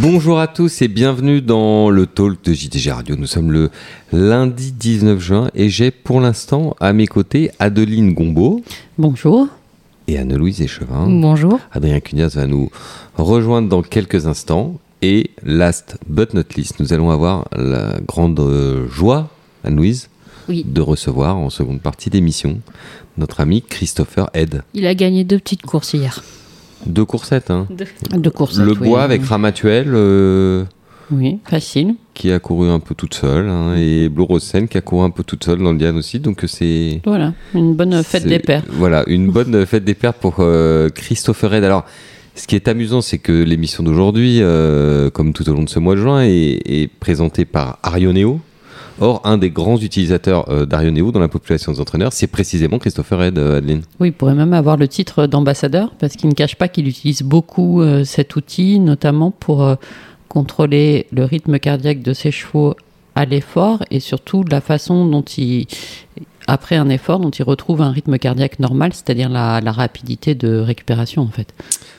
Bonjour à tous et bienvenue dans le talk de JTG Radio. Nous sommes le lundi 19 juin et j'ai pour l'instant à mes côtés Adeline Gombeau. Bonjour. Et Anne-Louise Échevin. Bonjour. Adrien Cunias va nous rejoindre dans quelques instants. Et last but not least, nous allons avoir la grande joie, Anne-Louise, de recevoir en seconde partie d'émission notre ami Christopher Ed. Il a gagné deux petites courses hier. Deux coursettes, hein Deux, coursettes. Le bois avec Ramatuel. Euh, oui, facile. Qui a couru un peu toute seule. Hein, et Blue Rosen qui a couru un peu toute seule dans le Diane aussi. Donc c'est. Voilà, une bonne fête des pères. Voilà, une bonne fête des pères pour euh, Christopher Red. Alors. Ce qui est amusant, c'est que l'émission d'aujourd'hui, euh, comme tout au long de ce mois de juin, est, est présentée par Arioneo, Or, un des grands utilisateurs euh, d'Arioneo dans la population des entraîneurs, c'est précisément Christopher Red, euh, Adeline. Oui, il pourrait même avoir le titre d'ambassadeur, parce qu'il ne cache pas qu'il utilise beaucoup euh, cet outil, notamment pour contrôler le rythme cardiaque de ses chevaux à l'effort et surtout la façon dont il, après un effort, dont il retrouve un rythme cardiaque normal, c'est-à-dire la, rapidité de récupération en fait.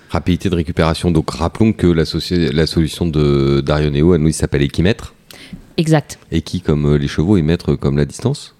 Rapidité de récupération. Donc rappelons que la, la solution d'Arioneo, à nous, il s'appelle Equimètre. Exact. Et qui, comme euh, les chevaux, émettent comme la distance?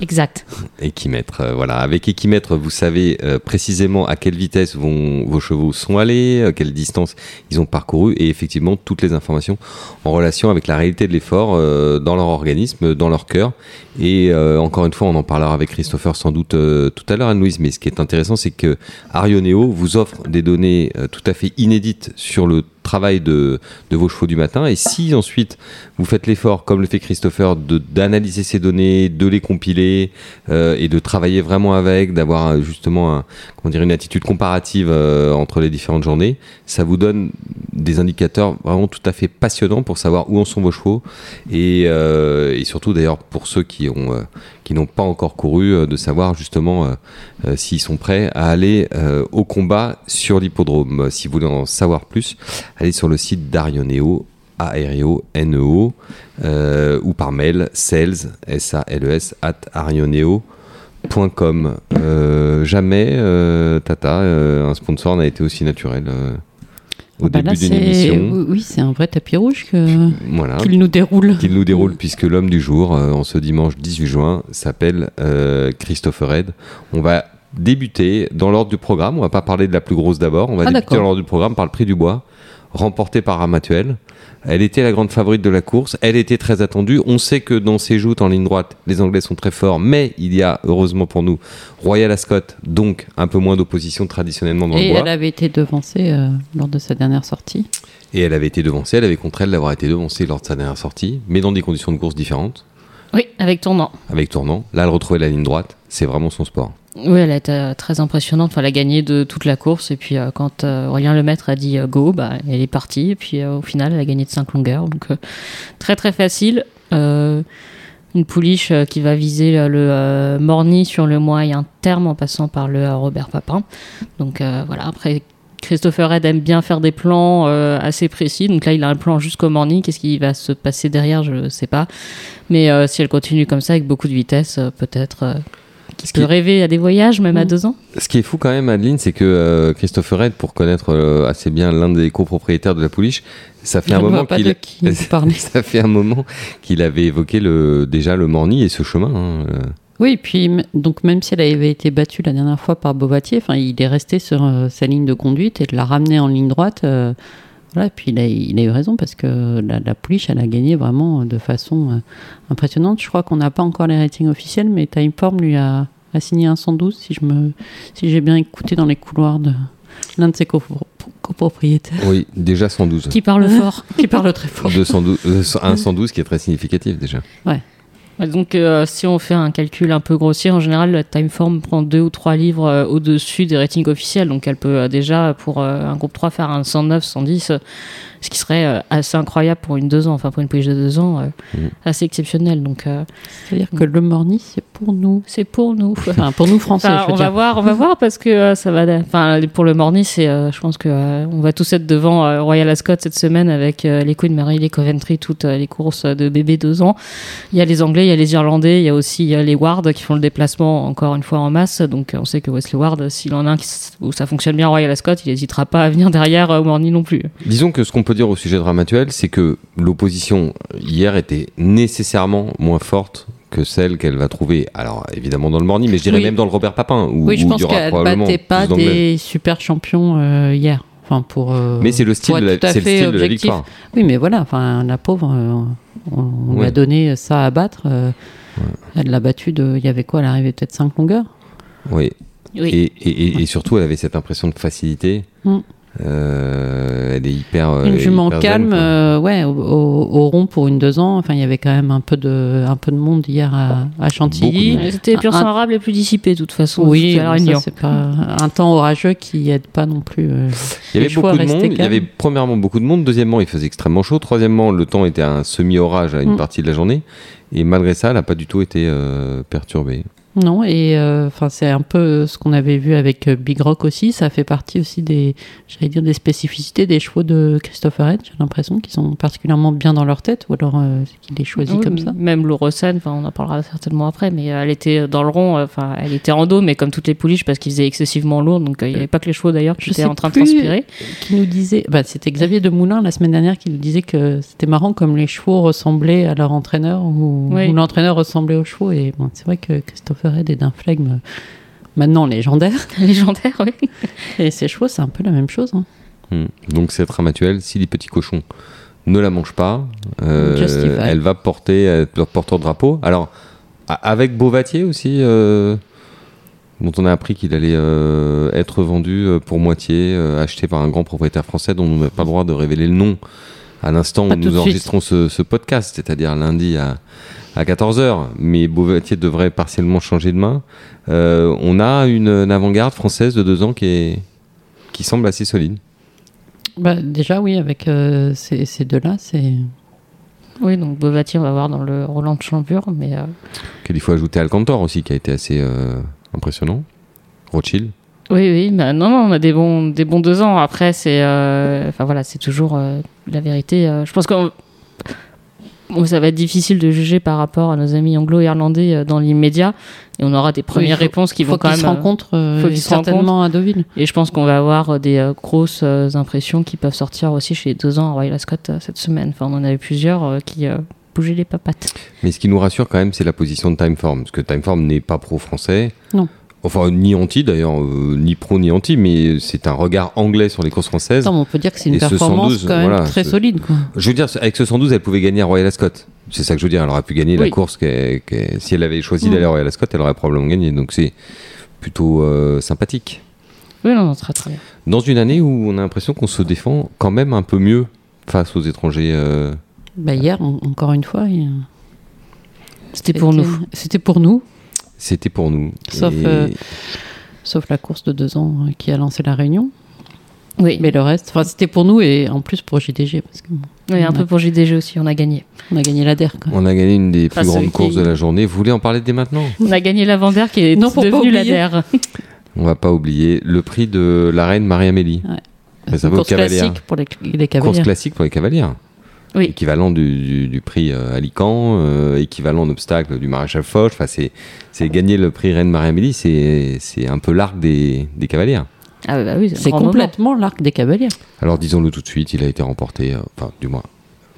Exact. Équimètre, euh, voilà. Avec équimètre, vous savez euh, précisément à quelle vitesse vos chevaux sont allés, à quelle distance ils ont parcouru, et effectivement toutes les informations en relation avec la réalité de l'effort dans leur organisme, dans leur cœur. Et encore une fois, on en parlera avec Christopher sans doute tout à l'heure, Anne-Louise. Mais ce qui est intéressant, c'est que Arioneo vous offre des données tout à fait inédites sur le travail de, vos chevaux du matin. Et si ensuite vous faites l'effort, comme le fait Christopher, d'analyser ces données, de les compiler euh, et de travailler vraiment avec, d'avoir euh, justement comment dire, une attitude comparative euh, entre les différentes journées, ça vous donne des indicateurs vraiment tout à fait passionnants pour savoir où en sont vos chevaux et, et surtout d'ailleurs pour ceux qui ont qui n'ont pas encore couru de savoir justement s'ils sont prêts à aller au combat sur l'hippodrome. Si vous voulez en savoir plus, allez sur le site d'Arioneo, A-R-I-O-N-E-O, euh, ou par mail sales, S-A-L-E-S, at arioneo.com. Euh, jamais, euh, Tata, un sponsor n'a été aussi naturel au bah début d'une émission. Oui, c'est un vrai tapis rouge voilà. qu'il nous déroule. Qu'il nous déroule, puisque l'homme du jour, en ce dimanche 18 juin, s'appelle Christopher Red. On va débuter dans l'ordre du programme. On va pas parler de la plus grosse d'abord. On va ah, débuter dans l'ordre du programme par le prix du bois remportée par Ramatuel. Elle était la grande favorite de la course. Elle était très attendue. On sait que dans ses joutes en ligne droite, les Anglais sont très forts, mais il y a, heureusement pour nous, Royal Ascot, donc un peu moins d'opposition traditionnellement dans Et le bois. elle avait été devancée euh, lors de sa dernière sortie. Et elle avait été devancée. Elle avait contre elle d'avoir été devancée lors de sa dernière sortie, mais dans des conditions de course différentes. Oui, avec tournant. Avec tournant. Là, elle retrouvait la ligne droite. C'est vraiment son sport. Oui, elle a été euh, très impressionnante. Enfin, elle a gagné de toute la course. Et puis, euh, quand euh, Aurélien Lemaître a dit go, bah, elle est partie. Et puis, au final, elle a gagné de 5 longueurs. Donc, très, très facile. une pouliche qui va viser le Morny sur le moyen terme en passant par le Robert Papin. Donc, voilà. Après, Christopher Red aime bien faire des plans assez précis. Donc là, il a un plan jusqu'au Morny. Qu'est-ce qui va se passer derrière Je ne sais pas. Mais si elle continue comme ça, avec beaucoup de vitesse, peut-être qui peut rêver à des voyages, même à mm. deux ans. Ce qui est fou quand même, Adeline, c'est que euh, Christopher Red, pour connaître euh, assez bien l'un des copropriétaires de la pouliche, ça fait un moment qu'il ça fait un moment qu'il avait évoqué le déjà le Morny et ce chemin. Hein, euh. Oui, puis donc même si elle avait été battue la dernière fois par Bovatier, il est resté sur sa ligne de conduite et de la ramener en ligne droite. Voilà, et puis il a, il a, eu raison parce que la, la pouliche, elle a gagné vraiment de façon impressionnante. Je crois qu'on n'a pas encore les ratings officiels, mais Timeform lui a, a signé un 112 si je me si j'ai bien écouté dans les couloirs de l'un de ses copropriétaires. Oui, déjà 112. Qui parle fort, qui parle très fort. 212, euh, un 112 qui est très significatif déjà. Ouais. Donc, euh, si on fait un calcul un peu grossier, en général, la Timeform prend deux ou trois livres euh, au-dessus des ratings officiels. Donc, elle peut déjà, pour un groupe 3, faire un 109, 110 ce qui serait euh, assez incroyable pour une deux ans, enfin pour une pouliche de deux ans, euh, mm. assez exceptionnel. Donc, c'est-à-dire que le Morny, c'est pour nous. C'est pour nous. Enfin, pour nous français. Enfin, je veux on dire. va voir, on va voir parce que euh, ça va. Enfin, pour le Morny, c'est, euh, je pense que euh, on va tous être devant euh, Royal Ascot cette semaine avec euh, les Queen Mary, les Coventry, toutes euh, les courses de bébés deux ans. Il y a les Anglais, il y a les Irlandais, il y a aussi les Ward qui font le déplacement encore une fois en masse. Donc, euh, on sait que Wesley Ward, s'il en a un où ça fonctionne bien Royal Ascot, il n'hésitera pas à venir derrière euh, au Morny non plus. Disons que ce qu'on peut dire au sujet de Ramatuel, c'est que l'opposition hier était nécessairement moins forte que celle qu'elle va trouver, alors évidemment dans le Morny, mais je dirais Oui. même dans le Robert Papin, où, Oui, je où pense qu'elle probablement battait pas des super champions euh, hier. Enfin, pour, euh, Mais c'est le style, de la, tout à fait style de la victoire. Oui, mais voilà, enfin, la pauvre, euh, on, on lui a donné ça à battre. Elle l'a battu de. Il y avait quoi Elle arrivait peut-être 5 longueurs? Oui. Oui. Et, et- et- et surtout, elle avait cette impression de facilité. Mm. Euh, elle est hyper. euh, Une jument hyper calme, euh, ouais, au, au- au rond pour une deux ans. Enfin, il y avait quand même un peu de, un peu de monde hier à, à Chantilly. C'était Un- sang arabe les plus dissipés de toute façon. Oui, c'est pas un temps orageux qui aide pas non plus. euh, Il y avait beaucoup de monde. Il y avait premièrement beaucoup de monde. Deuxièmement, il faisait extrêmement chaud. Troisièmement, le temps était un semi-orage à une Mm. partie de la journée. Et malgré ça, elle n'a pas du tout été euh, perturbée. Non, et euh, enfin c'est un peu ce qu'on avait vu avec euh, Big Rock aussi. Ça fait partie aussi des, j'allais dire des spécificités des chevaux de Christopher Head. J'ai l'impression qu'ils sont particulièrement bien dans leur tête, ou alors euh, qu'il les choisit Oui, comme ça. Même Laurosen, enfin on en parlera certainement après, mais euh, elle était dans le rond, enfin elle était en dos, mais comme toutes les pouliches parce qu'ils faisaient excessivement lourd, donc euh, il n'y avait pas que les chevaux d'ailleurs qui étaient en train de transpirer. Qui nous disait, bah, c'était Xavier Demoulin la semaine dernière qui nous disait que c'était marrant comme les chevaux ressemblaient à leur entraîneur ou, Oui. ou l'entraîneur ressemblait aux chevaux. Et bon, c'est vrai que Christopher Head est d'un flegme maintenant légendaire. Légendaire, oui. Et ces chevaux, c'est un peu la même chose. hein. Hmm. Donc cette ramatuelle, si les petits cochons ne la mangent pas, euh, elle va porter être leur porteur-drapeau. Alors, a- avec Beauvatier aussi, euh, dont on a appris qu'il allait euh, être vendu pour moitié, euh, acheté par un grand propriétaire français dont on n'a pas le droit de révéler le nom à l'instant où de nous enregistrons ce, ce podcast, c'est-à-dire lundi à, à 14h. Mais Beauvatier devrait partiellement changer de main. Euh, on a une, une avant-garde française de deux ans qui, est, qui semble assez solide. Bah, déjà, oui, avec euh, ces, ces deux-là, c'est. Oui, donc Beauvatier, on va voir dans le Roland de Champure, mais euh, qu'il faut ajouter Alcantor aussi, qui a été assez euh, impressionnant. Rothschild. oui, oui, mais non, non, on a des bons, des bons deux ans. Après, c'est, euh, enfin voilà, c'est toujours euh, la vérité. euh, je pense que bon, ça va être difficile de juger par rapport à nos amis anglo-irlandais euh, dans l'immédiat, et on aura des premières faut- réponses qui vont quand qu'ils se même. euh, rencontrent euh, faut qu'ils se certainement à Deauville. Et je pense qu'on va avoir euh, des euh, grosses euh, impressions qui peuvent sortir aussi chez les deux ans à Royal Ascot euh, cette semaine. Enfin, on en a eu plusieurs euh, qui euh, bougeaient les papates. Mais ce qui nous rassure quand même, c'est la position de Timeform. Parce que Timeform n'est pas pro-français. Non. Enfin, ni anti d'ailleurs, euh, ni pro ni anti, mais c'est un regard anglais sur les courses françaises. On peut dire que c'est une Et performance 112, quand même voilà, très solide. Quoi. Je veux dire, avec ce 112, elle pouvait gagner à Royal Ascot. C'est ça que je veux dire. Elle aurait pu gagner la course. si elle avait choisi Mm. d'aller à Royal Ascot, elle aurait probablement gagné. Donc c'est plutôt euh, sympathique. Oui, non, très très bien. Dans une année où on a l'impression qu'on se défend quand même un peu mieux face aux étrangers. euh, Bah, hier, en- encore une fois, C'était pour nous. C'était pour nous, C'était pour nous. Sauf, Et- euh, sauf la course de deux ans euh, qui a lancé la réunion. Oui, Mais le reste, enfin, c'était pour nous et en plus pour JDG parce qu'on oui, un peu pour JDG aussi, on a gagné. a gagné la DER. Quoi. On a gagné une des plus Ah, celui grandes courses qui- de la journée. Vous voulez en parler dès maintenant? On a gagné l'avant-der qui est Non, pour pas devenu la. DER. On va pas oublier le prix de la reine Marie-Amélie. Ouais. Mais ça C'est une vaut course cavalière. classique pour les, les Course cavaliers. classique pour les cavalières. Oui. Équivalent du, du- du prix euh, Alicant, euh, équivalent en obstacle du maréchal Foch. Enfin, c'est, c'est gagner le prix Reine Marie-Amélie, c'est, c'est un peu l'arc des, des cavalières. Ah bah oui, c'est moment. complètement l'arc des cavaliers. Alors disons-le tout de suite, il a été remporté, euh, enfin du moins,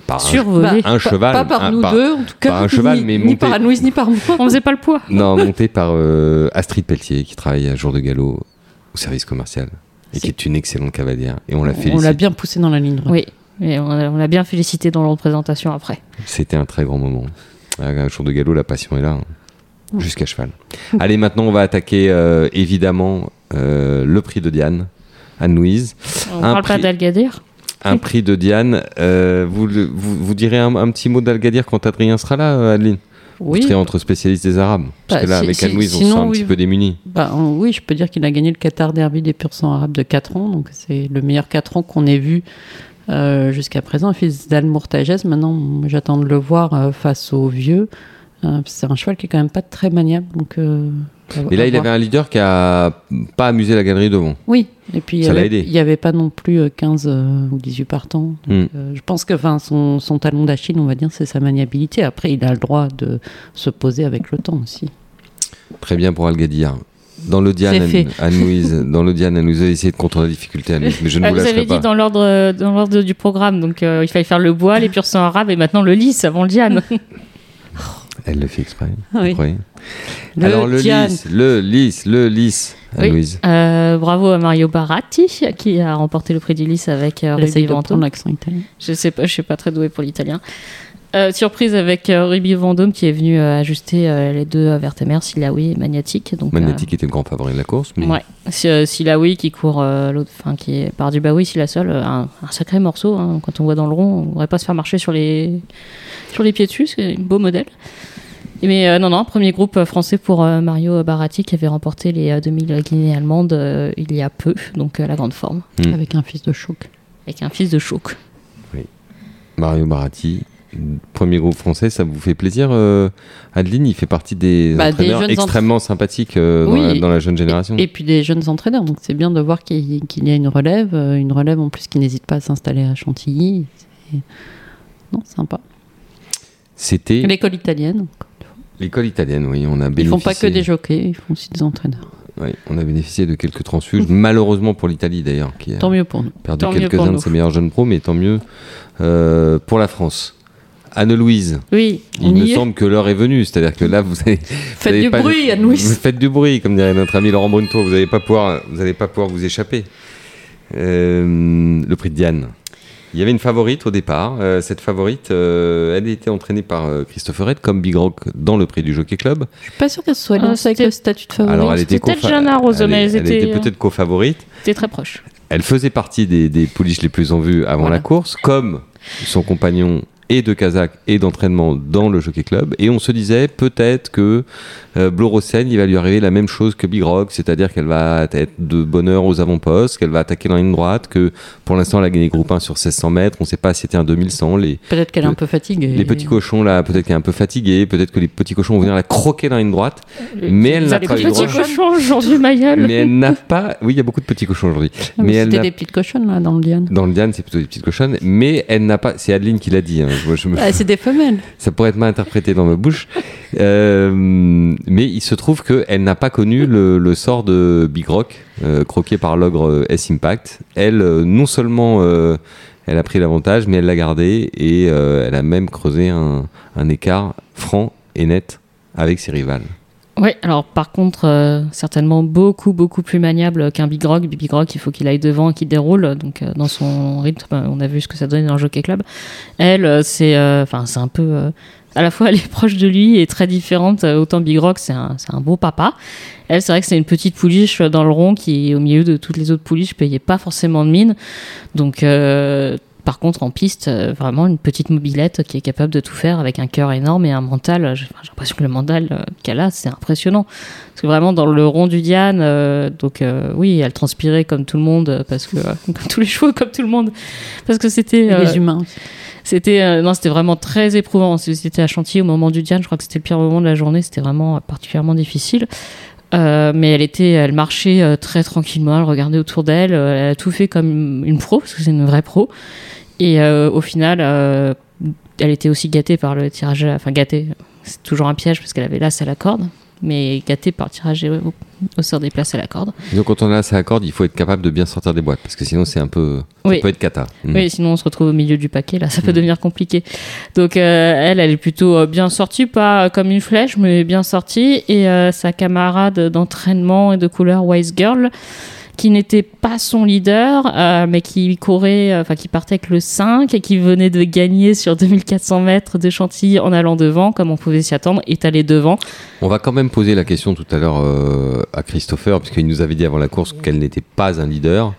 par un, Survolé. un cheval. Pas par un- nous par- deux, en tout cas. par un cheval, ni, mais ni monté- par Anne-Louise, ni par moi. On faisait pas le poids. Non, monté par euh, Astrid Pelletier, qui travaille à jour de galop au service commercial et qui est une excellente cavalière. Et on l'a On félicite. l'a bien poussé dans la ligne droite. Oui, et on l'a bien félicité dans la représentation après. C'était un très grand moment. À jour de galop, la passion est là, hein. Jusqu'à cheval. Allez, maintenant, on va attaquer euh, évidemment euh, le prix de Diane, Anne-Louise. On Un parle pas prix- d'Algadir Un prix de Diane. euh, vous, vous, vous direz un, un petit mot d'Algadir quand Adrien sera là, Adeline Vous Oui, serez entre spécialistes des Arabes. Parce Bah, que là, si- avec si- Anne-Louise, on sinon, sera un oui. petit peu démunis. Bah, on- oui, je peux dire qu'il a gagné le Qatar Derby des pur sang arabes de 4 ans. Donc, c'est le meilleur 4 ans qu'on ait vu euh, jusqu'à présent. Fils d'Al Mourtages. Maintenant, j'attends de le voir euh, face aux vieux. Euh, c'est un cheval qui est quand même pas très maniable. Donc, Mais là, il voir. avait un leader qui a pas amusé la galerie devant. Oui, et puis il avait- n'y avait pas non plus euh, 15 euh, ou 18 partants. Hmm. Je pense que son, son talon d'Achille, on va dire, c'est sa maniabilité. Après, il a le droit de se poser avec le temps aussi. Très bien pour Algadir. Dans le Diane, Anne-Louise, dans le Diane, elle nous a essayé de contourner la difficulté, Anne-Louise, mais je ne Ah, vous vous lâcherai avez pas. dit dans l'ordre dans l'ordre du programme, donc euh, il fallait faire le bois, les pur sang arabe et maintenant le lys avant le diane. Elle le fait exprès. Oui. vous croyez? Le Alors le Diane. lys, le lys, le lys, Oui. Anne-Louise. Euh, bravo à Mario Baratti qui a remporté le prix du lys avec euh, Ruby prendre l'accent italien. Je sais pas, je suis pas très douée pour l'italien. Euh, surprise avec euh, Ruby Vendôme qui est venu euh, ajuster euh, les deux euh, vertémères, Silawi et Magnétique. Donc, euh, Magnétique était le grand favori de la course. Mais... Ouais, Si- euh, Silawi qui court euh, l'autre, enfin qui est par du Baoui, si la seule, euh, un, un sacré morceau. hein. Quand on voit dans le rond, on ne devrait pas se faire marcher sur les sur les pieds dessus, c'est un beau modèle. Mais euh, non, non, premier groupe français pour euh, Mario Baratti qui avait remporté les euh, 2000 Guinées allemandes euh, il y a peu, donc euh, la grande forme, Mm. Avec un fils de choc. avec un fils de choc. Mario Baratti, premier groupe français, ça vous fait plaisir euh, Adeline, il fait partie des Bah, entraîneurs extrêmement sympathiques euh, dans, la, dans la jeune génération. Et puis des jeunes entraîneurs. Donc c'est bien de voir qu'il y a une relève. euh, Une relève en plus qui n'hésite pas à s'installer à Chantilly. Non, sympa. C'était L'école italienne. l'école italienne, oui, on a Ils bénéficié. font pas que des jockeys, ils font aussi des entraîneurs. Oui, on a bénéficié de quelques transfuges, malheureusement pour l'Italie d'ailleurs, qui a Tant mieux pour nous. perdu quelques-uns de ses meilleurs jeunes pros, mais tant mieux euh, pour la France. Anne-Louise, Oui, il me est. semble que l'heure est venue, c'est-à-dire que là, vous avez. Faites avez du pas- bruit, Vous Anne-Louise. faites du bruit, comme dirait notre ami Laurent Brunto, vous n'allez pas, pouvoir- vous allez pas pouvoir vous échapper. Euh, le prix de Diane. Il y avait une favorite au départ. Euh, cette favorite, euh, elle était entraînée par euh, Christopher Red, comme Big Rock dans le prix du Jockey Club. Je suis pas sûre qu'elle soit Ah, lancée avec le statut de favori. Alors, elle était, peut-être Jeanne elle, mais elle était peut-être co-favorite. C'était très proche. Elle faisait partie des, des pouliches les plus en vue avant Voilà. la course, comme son compagnon et de Kazakh et d'entraînement dans le Jockey Club. Et on se disait peut-être que euh, Blorosen, il va lui arriver la même chose que Big Rock, c'est-à-dire qu'elle va être de bonne heure aux avant-postes, qu'elle va attaquer dans la ligne droite, que pour l'instant elle a gagné groupe 1 sur 1600 mètres, on ne sait pas si c'était un 2100. Les, Peut-être qu'elle est un peu fatiguée. les petits cochons là, peut-être qu'elle est un peu fatiguée, peut-être que les petits cochons vont venir la croquer dans la ligne droite, mais elle n'a pas eu droit. cochons aujourd'hui, ma gueule. Mais elle n'a pas. Oui, il y a beaucoup de petits cochons aujourd'hui. Mais mais C'était des petites cochonnes là dans le Diane. dans le Diane, c'est plutôt des petites cochonnes, mais elle n'a pas. C'est Adeline qui l'a dit. hein. Me- Ah, c'est des femelles. Ça pourrait être mal interprété dans ma bouche. Euh, mais il se trouve qu'elle n'a pas connu le, sort de Big Rock, euh, croqué par l'ogre euh, S-Impact. Elle, non seulement elle a pris l'avantage, mais elle l'a gardé et elle a même creusé un, écart franc et net avec ses rivales. Oui, alors par contre, certainement beaucoup, beaucoup plus maniable qu'un Big Rock. Big Rock, il faut qu'il aille devant et qu'il déroule. Donc, dans son rythme, on a vu ce que ça donnait dans le Jockey Club. Elle, c'est enfin, c'est un peu. À la fois, elle est proche de lui et très différente. Euh, Autant Big Rock, c'est un, c'est un beau papa. Elle, c'est vrai que c'est une petite pouliche dans le rond qui, au milieu de toutes les autres pouliches, payait pas forcément de mine. Donc, euh, par contre, en piste, euh, vraiment une petite mobilette qui est capable de tout faire avec un cœur énorme et un mental. J'ai l'impression que le mental qu'elle a, c'est impressionnant. Parce que vraiment, dans le rond du Diane, euh, donc euh, oui, elle transpirait comme tout le monde, parce que, comme tous les chevaux, comme tout le monde. Parce que c'était. Et les humains. C'était euh, non, c'était vraiment très éprouvant. C'était à Chantilly au moment du Diane. Je crois que c'était le pire moment de la journée. C'était vraiment euh, particulièrement difficile. Euh, mais elle était, elle marchait très tranquillement. Elle regardait autour d'elle. elle a tout fait comme une pro parce que c'est une vraie pro. Et au final, elle était aussi gâtée par le tirage. Enfin gâtée. C'est toujours un piège parce qu'elle avait l'as à la corde. Mais gâtée par le tirage au, au sort des places à la corde. Donc quand on a ça à corde, il faut être capable de bien sortir des boîtes parce que sinon c'est un peu. Ça Oui. peut être cata. Mm. Oui, sinon on se retrouve au milieu du paquet, là, ça peut Mm. devenir compliqué. Donc euh, elle, elle est plutôt euh, bien sortie, pas comme une flèche, mais bien sortie. Et euh, sa camarade d'entraînement et de couleur Wise Girl, qui n'était pas son leader, euh, mais qui courait, euh, enfin qui partait avec le 5 et qui venait de gagner sur 2400 mètres de Chantilly en allant devant, comme on pouvait s'y attendre, est allé devant. On va quand même poser la question tout à l'heure euh, à Christopher, puisqu'il nous avait dit avant la course qu'elle n'était pas un leader.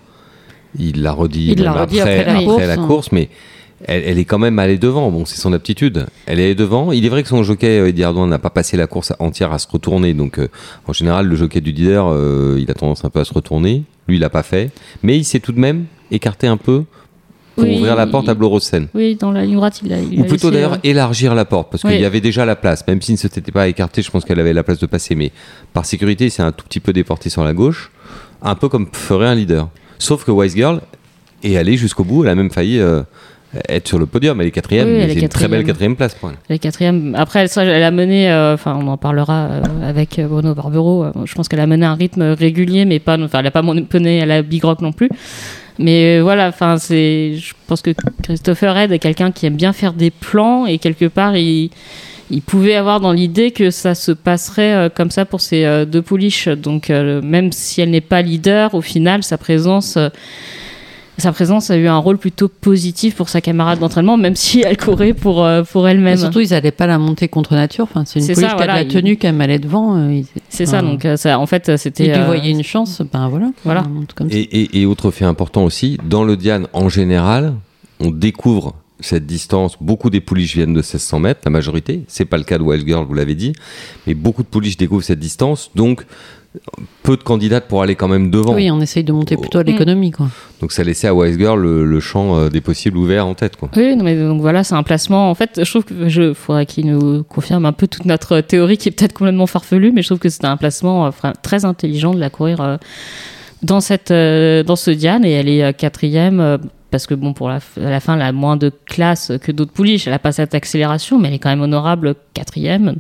Il l'a redit, Il l'a redit après, après la après la course. course, mais elle, elle est quand même allée devant. Bon, c'est son aptitude. Elle est allée devant. Il est vrai que son jockey, euh, Eddie Ardouin, n'a pas passé la course entière à se retourner. Donc, euh, en général, le jockey du leader, euh, il a tendance un peu à se retourner. Lui, il l'a pas fait. Mais il s'est tout de même écarté un peu pour Oui, ouvrir la porte à Blorosen. Oui, dans la ligne droite, il a. il Ou a plutôt d'ailleurs euh, élargir la porte, parce qu'il y avait déjà la place. Même s'il ne s'était pas écarté, je pense qu'elle avait la place de passer. Mais par sécurité, c'est un tout petit peu déporté sur la gauche, un peu comme ferait un leader. Sauf que Wise Girl est allée jusqu'au bout, elle a même failli euh, être sur le podium. Elle est quatrième, Oui, mais c'est une très belle quatrième. place pour elle. Quatrième. Après, elle a mené, euh, enfin, on en parlera euh, avec euh, Bruno Barbero. euh, je pense qu'elle a mené un rythme régulier, mais pas, enfin, elle a pas mené à la Big Rock non plus. Mais voilà, enfin, c'est, je pense que Christopher Red est quelqu'un qui aime bien faire des plans et quelque part, il, il pouvait avoir dans l'idée que ça se passerait comme ça pour ces deux pouliches. Donc, même si elle n'est pas leader, au final, sa présence. Euh, sa présence a eu un rôle plutôt positif pour sa camarade d'entraînement, même si elle courait pour, euh, pour elle-même. surtout, ils n'allaient pas la monter contre nature. Enfin, c'est une C'est pouliche qui a de voilà, la tenue, qui aime aller devant. euh, ils- C'est ça, donc euh, ça, en fait, euh, c'était. Ils lui euh, voyaient une chance, ben voilà. Voilà. comme et autre fait important aussi, dans le Diane en général, on découvre cette distance. Beaucoup des pouliches viennent de 1600 mètres, la majorité. C'est pas le cas de Wild Girl, vous l'avez dit. Mais beaucoup de pouliches découvrent cette distance. Donc, peu de candidates pour aller quand même devant. Oui, on essaye de monter plutôt à l'économie, quoi. Donc, ça laissait à Wise Girl le, le champ euh, des possibles ouvert en tête. Quoi. Oui, non, mais donc voilà, c'est un placement. En fait, je trouve que je faudrait qu'il nous confirme un peu toute notre théorie qui est peut-être complètement farfelue, mais je trouve que c'était un placement euh, très intelligent de la courir euh, dans cette dans ce Diane et elle est quatrième. parce que bon, pour la, f- à la fin, elle a moins de classe que d'autres pouliches. Elle a pas cette accélération, mais elle est quand même honorable quatrième.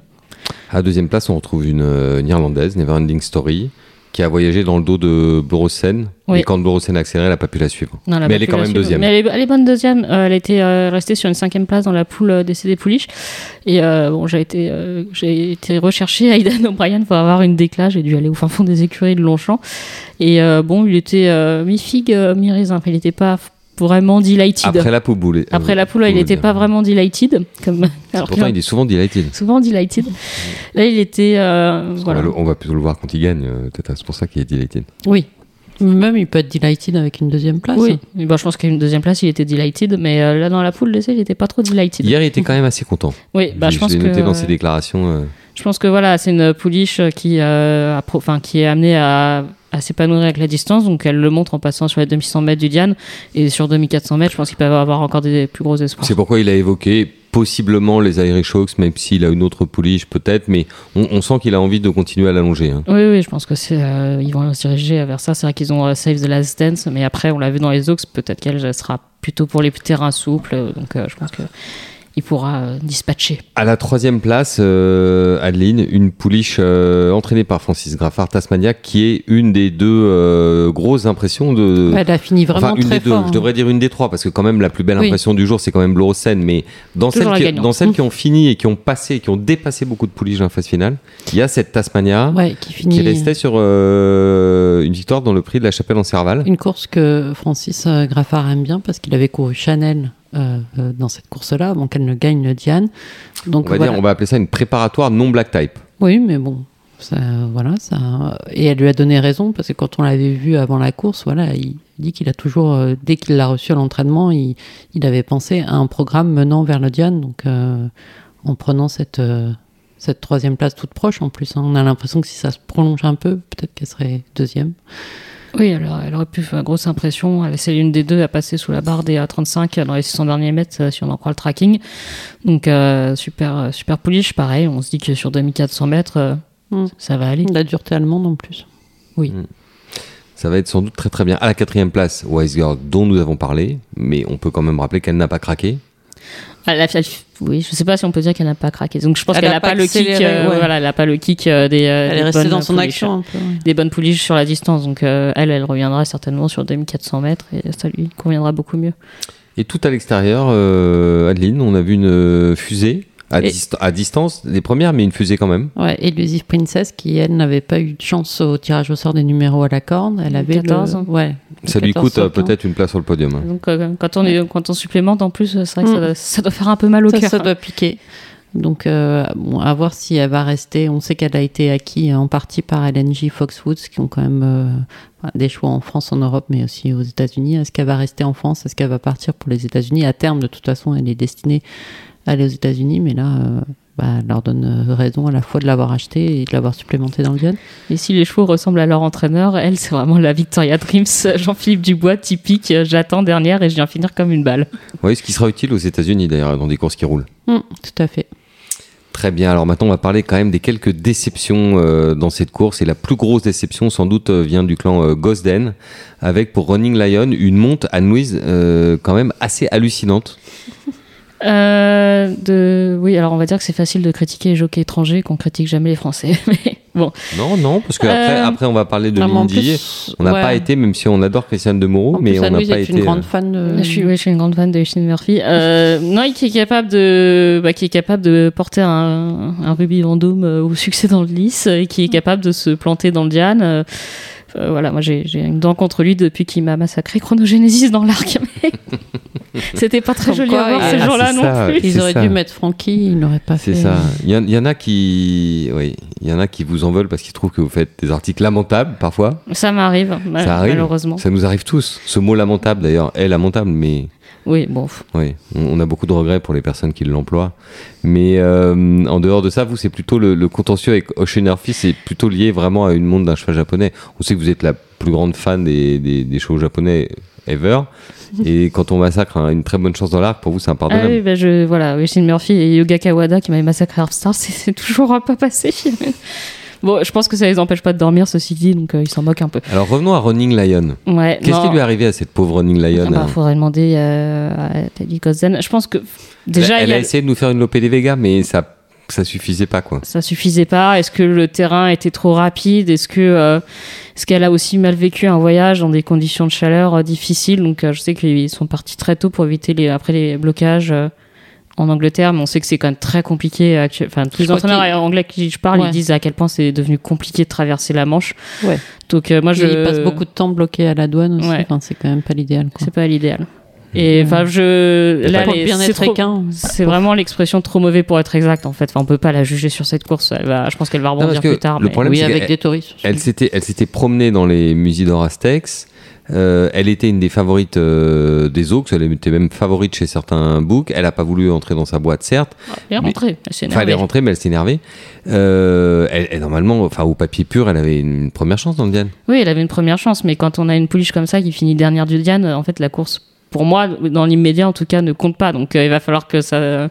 À deuxième place, on retrouve une, euh, une Irlandaise, Neverending Story, qui a voyagé dans le dos de Borosen. Oui. Et quand Borosen a accéléré, elle n'a pas pu la suivre. Non, Mais elle est quand même deuxième. Mais elle est, elle est bonne deuxième. Euh, elle était euh, restée sur une cinquième place dans la poule euh, des CD Pouliches. Et euh, bon, j'ai été, j'ai été recherché Aidan O'Brien pour avoir une déclat. J'ai dû aller au fin fond des écuries de Longchamp. Et bon, il était mi-figue, mi-raisin. Il n'était pas vraiment delighted. Après la poule boule. Après la poule, il n'était pas vraiment delighted. Comme... Alors Pourtant, que- il est souvent delighted. souvent delighted. Là, il était. euh, On, va le- on va plutôt le voir quand il gagne. euh, Peut-être c'est pour ça qu'il est delighted. Oui. Même, il peut être delighted avec une deuxième place. Oui, ben, je pense qu'à une deuxième place, il était delighted, mais euh, là, dans la poule il n'était pas trop delighted. Hier, il était quand même assez content. Oui, bah, je, pense l'ai que. noté dans ses déclarations. euh, Je pense que voilà, c'est une pouliche qui, euh, a qui est amenée à, à s'épanouir avec la distance. Donc elle le montre en passant sur les 2600 mètres du Diane. Et sur 2400 mètres, je pense qu'il peut avoir encore des plus gros espoirs. C'est pourquoi il a évoqué possiblement les Irish Hawks, même s'il a une autre pouliche peut-être, mais on, on sent qu'il a envie de continuer à l'allonger. hein. Oui, oui, je pense que c'est, euh, ils vont se diriger vers ça. C'est vrai qu'ils ont euh, Save the Last Dance, mais après, on l'a vu dans les Oaks, peut-être qu'elle sera plutôt pour les terrains souples. Donc euh, je pense que il pourra euh, dispatcher. À la troisième place, euh, Adeline, une pouliche euh, entraînée par Francis Graffard Tasmania, qui est une des deux grosses impressions de. Elle a fini vraiment Enfin, une très des deux. fort. Je hein. devrais dire une des trois, parce que quand même la plus belle Oui. impression du jour, c'est quand même Blorosen. Mais dans Toujours celles, qui, gagnante. dans celles qui ont fini et qui ont passé, qui ont dépassé beaucoup de pouliches dans la phase finale, il y a cette Tasmania Ouais, qui finit qui restait sur une victoire dans le prix de la Chapelle en Serval. une course que Francis Graffard aime bien parce qu'il avait couru Chanel euh, euh, dans cette course-là, donc elle ne gagne le Diane. Donc On va voilà. dire, on va appeler ça une préparatoire non black type. Oui, mais bon, ça, voilà, ça. Et elle lui a donné raison parce que quand on l'avait vu avant la course, voilà, il dit qu'il a toujours, euh, dès qu'il l'a reçu à l'entraînement, il, il avait pensé à un programme menant vers le Diane. Donc, euh, en prenant cette euh, cette troisième place toute proche, en plus, hein, on a l'impression que si ça se prolonge un peu, peut-être qu'elle serait deuxième. Oui, alors elle aurait pu faire une grosse impression. Elle c'est l'une des deux à passer sous la barre des A35 dans les 600 derniers mètres, euh, si on en croit le tracking. Donc euh, super, euh, super pouliche, pareil. On se dit que sur 2400 mètres, euh, Mm. ça va aller. La dureté allemande en plus. Ça va être sans doute très très bien. À la quatrième place, Wise Girl, dont nous avons parlé, mais on peut quand même rappeler qu'elle n'a pas craqué. Elle a- elle- oui, je sais pas si on peut dire qu'elle n'a pas craqué. Donc je pense Elle qu'elle a n'a pas pas, le kick. euh, ouais. Voilà, elle n'a pas le kick euh, des. euh, Elle des est restée bonnes dans son pouliches. action un peu. ouais. Des bonnes pouliches sur la distance. Donc euh, elle, elle reviendra certainement sur 2400 mètres et ça lui conviendra beaucoup mieux. Et tout à l'extérieur, euh, Adeline, on a vu une fusée à, Et- dist- à distance, les premières, mais une fusée quand même. Ouais, Elusive Princess, qui elle n'avait pas eu de chance au tirage au sort des numéros à la corde. Elle avait 14. Le... Ouais, Ça lui 14 coûte euh, sur 15. peut-être une place sur le podium. hein. Donc euh, quand, on est, quand on supplémente en plus, c'est vrai que ça, Mm. doit, ça doit faire un peu mal au cœur. ça doit piquer. Donc, euh, bon, à voir si elle va rester. On sait qu'elle a été acquise en partie par LNJ Foxwoods, qui ont quand même euh, des choix en France, en Europe, mais aussi aux États-Unis. Est-ce qu'elle va rester en France? Est-ce qu'elle va partir pour les États-Unis? À terme, de toute façon, elle est destinée aller aux États-Unis, mais là, euh, bah, leur donne raison à la fois de l'avoir acheté et de l'avoir supplémenté dans le Diane. Et si les chevaux ressemblent à leur entraîneur, elle, c'est vraiment la Victoria Dreams, Jean-Philippe Dubois, typique. J'attends dernière et je viens finir comme une balle. Oui, ce qui sera utile aux États-Unis d'ailleurs, dans des courses qui roulent. Mm, tout à fait. Très bien. Alors maintenant, on va parler quand même des quelques déceptions euh, dans cette course. Et la plus grosse déception, sans doute, euh, vient du clan euh, Gosden, avec pour Running Lion une monte à Louise quand même assez hallucinante. De... Oui, alors on va dire que c'est facile de critiquer les jockeys étrangers qu'on critique jamais les Français. Mais bon. Non, non, parce qu'après après, on va parler de Lindy. On n'a pas été, même si on adore Christiane de Moreau, mais on n'a pas été. une grande fan de... je, suis, je suis une grande fan de Shane Murphy. non, qui est capable de, bah, qui est capable de porter un, un rubis Vendôme au succès dans le lys et qui est capable de se planter dans le Diane. Euh, voilà, moi j'ai une dent contre lui depuis qu'il m'a massacré Chronogénésis dans l'arc. C'était pas très joli à voir ce jour-là non plus. Ils auraient dû mettre Francky, ils n'auraient pas fait. C'est ça. Il y, en a qui, oui, il y en a qui vous en veulent parce qu'ils trouvent que vous faites des articles lamentables parfois. Ça m'arrive, malheureusement. Ça nous arrive tous. Ce mot lamentable d'ailleurs est lamentable, mais oui, bon. Oui, on a beaucoup de regrets pour les personnes qui l'emploient. Mais euh, en dehors de ça, vous, c'est plutôt le, contentieux avec Ocean c'est plutôt lié vraiment à une monde d'un cheval japonais. On sait que vous êtes la plus grande fan des, des, chevaux japonais ever. Et quand on massacre une très bonne chance dans l'arc, pour vous, c'est impardonnable. Ah oui, bah je, voilà, Ocean Murphy et Yoga Kawada qui m'avaient massacré Star, c'est toujours pas passé. Bon, je pense que ça les empêche pas de dormir, ceci dit, donc euh, ils s'en moquent un peu. Alors revenons à Running Lion. Ouais, Qu'est-ce qui lui est arrivé à cette pauvre Running Lion Il bah, faudrait demander euh, à Teddy Kozen. Je pense que déjà. Elle, a, essayé de nous faire une Lopé des Vega, mais ça ça suffisait pas quoi. Ça suffisait pas. Est-ce que le terrain était trop rapide? Est-ce que euh, est-ce qu'elle a aussi mal vécu un voyage dans des conditions de chaleur difficiles? Donc je sais qu'ils sont partis très tôt pour éviter les après les blocages en Angleterre, mais on sait que c'est quand même très compliqué. Enfin, tous les entraîneurs anglais qui je parle, ils disent à quel point c'est devenu compliqué de traverser la Manche. Ouais. Donc euh, moi, je il passe beaucoup de temps bloqué à la douane aussi. Enfin, c'est quand même pas l'idéal. C'est pas l'idéal. Et enfin, je là, bien être c'est vraiment l'expression trop mauvais pour être exact en fait. Enfin, on peut pas la juger sur cette course. Elle va, je pense qu'elle va rebondir plus tard. Le problème, oui, avec des touristes. Elle s'était, elle s'était promenée dans les musées d'Orastex. Euh, elle était une des favorites euh, des Oaks, elle était même favorite chez certains books. Elle n'a pas voulu entrer dans sa boîte, certes. Elle est rentrée, elle s'est énervée. elle est rentrée, mais elle s'est énervée. Euh, elle, normalement, enfin, au papier pur, elle avait une première chance dans le Diane. Oui, elle avait une première chance, mais quand on a une pouliche comme ça qui finit dernière du Diane, en fait, la course pour moi, dans l'immédiat en tout cas, ne compte pas. Donc euh, il va falloir que ça,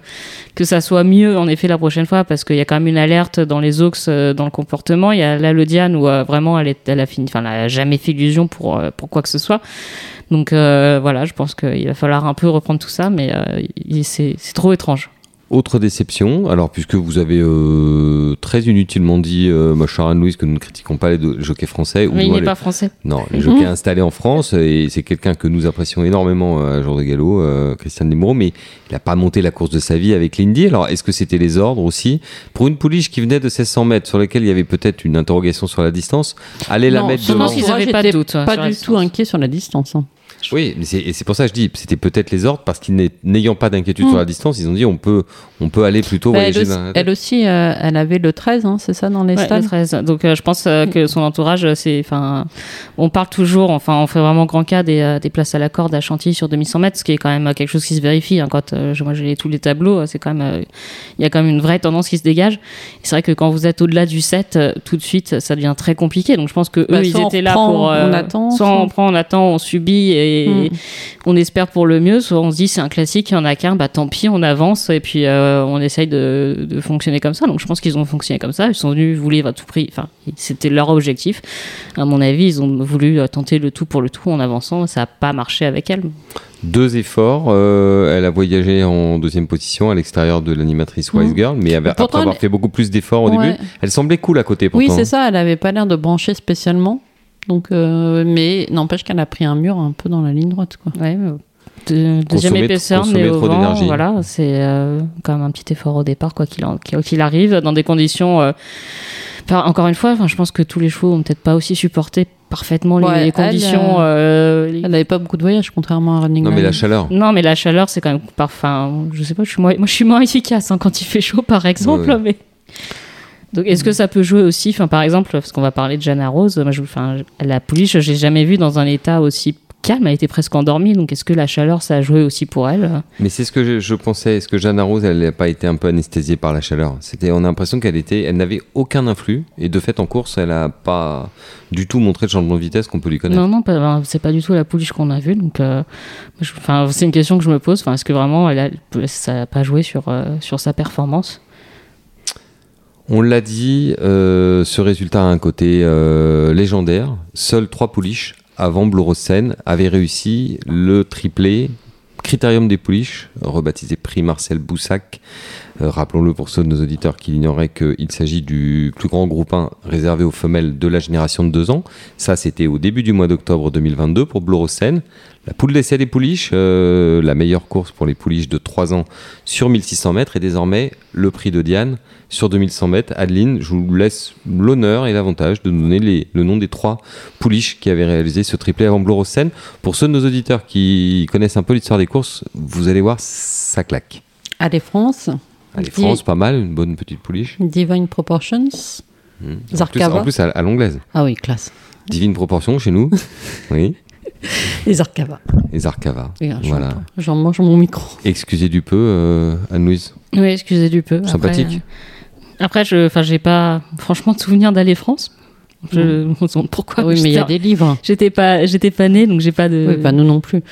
que ça soit mieux en effet la prochaine fois parce qu'il y a quand même une alerte dans les aux euh, dans le comportement. Il y a la Lodiane où euh, vraiment elle, est, elle a fini, enfin elle a jamais fait illusion pour, pour quoi que ce soit. Donc voilà, je pense qu'il va falloir un peu reprendre tout ça, mais c'est trop étrange. Autre déception, alors puisque vous avez euh, très inutilement dit, euh, ma chère Anne-Louise, que nous ne critiquons pas les jockeys français. Mais il n'est pas français. Non, les jockeys installés en France, et c'est quelqu'un que nous apprécions énormément euh, à Jour de Gallo, euh, Christian mais il n'a pas monté la course de sa vie avec l'Indy. Alors est-ce que c'était les ordres aussi? Pour une pouliche qui venait de 1600 mètres, sur laquelle il y avait peut-être une interrogation sur la distance, allez la mettre devant. Je pense qu'ils n'avaient pas de doute. Pas du tout inquiet sur la distance. Hein. Oui, mais c'est pour ça que je dis, c'était peut-être les ordres, parce qu'ils n'ayant pas d'inquiétude sur mm. la distance, ils ont dit on peut, on peut aller plutôt bah, voyager. Elle aussi, euh, elle avait le 13, hein, c'est ça, dans les ouais, le 13. Donc euh, je pense euh, que son entourage, c'est. Enfin, on parle toujours, enfin, on fait vraiment grand cas des, des, places à la corde à Chantilly sur 2100 mètres, ce qui est quand même quelque chose qui se vérifie. Hein, quand moi j'ai tous les tableaux, c'est quand même. Il y a quand même une vraie tendance qui se dégage. C'est vrai que quand vous êtes au-delà du 7, tout de suite, ça devient très compliqué. Donc je pense que eux, bah, ils étaient là pour. on attend. Soit on prend, on attend, on subit et. Mm on espère pour le mieux, soit on se dit c'est un classique, il y en a qu'un, bah tant pis, on avance et puis euh, on essaye de, fonctionner comme ça. Donc je pense qu'ils ont fonctionné comme ça, ils sont venus voulu à tout prix, enfin c'était leur objectif. À mon avis, ils ont voulu euh, tenter le tout pour le tout en avançant, ça n'a pas marché avec elle. Deux efforts, euh, elle a voyagé en deuxième position à l'extérieur de l'animatrice Wise mmh. Girl, mais après avoir fait beaucoup plus d'efforts au début, elle semblait cool à côté. Oui, c'est ça, elle avait pas l'air de brancher spécialement. Donc, euh, mais n'empêche qu'elle a pris un mur un peu dans la ligne droite. Quoi. Ouais, deuxième épaisseur, mais au vent, voilà, c'est euh, quand même un petit effort au départ, quoi qu'il arrive, dans des conditions. Euh, encore une fois, je pense que tous les chevaux ont peut-être pas aussi supporté parfaitement les, conditions. Elle n'avait pas beaucoup de voyages, contrairement à Running Non, mais la chaleur. Non, mais la chaleur, c'est quand même. Enfin, je sais pas, je suis moi, je suis moins efficace hein, quand il fait chaud, par exemple, mais. Donc, est-ce que ça peut jouer aussi, enfin, par exemple, parce qu'on va parler de Jana Rose, moi, je, enfin, la pouliche, je l'ai jamais vue dans un état aussi calme, elle était presque endormie. Donc est-ce que la chaleur, ça a joué aussi pour elle? Mais c'est ce que je, je pensais. Est-ce que Jeanne Rose, elle n'a pas été un peu anesthésiée par la chaleur? C'était, on a l'impression qu'elle était, elle n'avait aucun influx et de fait en course, elle n'a pas du tout montré le changement de vitesse qu'on peut lui connaître. Non, non, enfin, c'est pas du tout la pouliche qu'on a vue. Donc, euh, je- c'est une question que je me pose. Est-ce que vraiment, elle a, ça n'a pas joué sur, euh, sur sa performance? On l'a dit, euh, ce résultat a un côté euh, légendaire. Seuls trois pouliches avant Blorosen avaient réussi le triplé Critérium des pouliches, rebaptisé prix Marcel Boussac. Euh, Rappelons-le pour ceux de nos auditeurs qui ignoraient qu'il s'agit du plus grand groupe 1 réservé aux femelles de la génération de 2 ans. Ça, c'était au début du mois d'octobre 2022 pour Blorosen. La poule d'essai des pouliches, euh, la meilleure course pour les pouliches de 3 ans sur 1600 mètres. Et désormais, le prix de Diane sur 2100 mètres. Adeline, je vous laisse l'honneur et l'avantage de nous donner le nom des trois pouliches qui avaient réalisé ce triplé avant Blorosen. Pour ceux de nos auditeurs qui connaissent un peu l'histoire des courses, vous allez voir, ça claque. Allez France, Allez, France, pas mal, une bonne petite pouliche. Divine Proportions, Hmm. En plus, Zarkava. en plus, à, à l'anglaise. Ah oui, classe. Divine proportion chez nous. oui. Les Zarkava. Et Zarkava. Et un Voilà. J'en mange mon micro. Excusez du peu, euh, Anne-Louise. Oui, excusez du peu. Après, Sympathique. euh, Après, je, enfin, j'ai pas franchement de souvenir d'aller France. Je me demande pourquoi. oui, mais il y a j'étais- des livres. J'étais pas, j'étais pas née, donc j'ai pas de. Oui, bah nous non plus.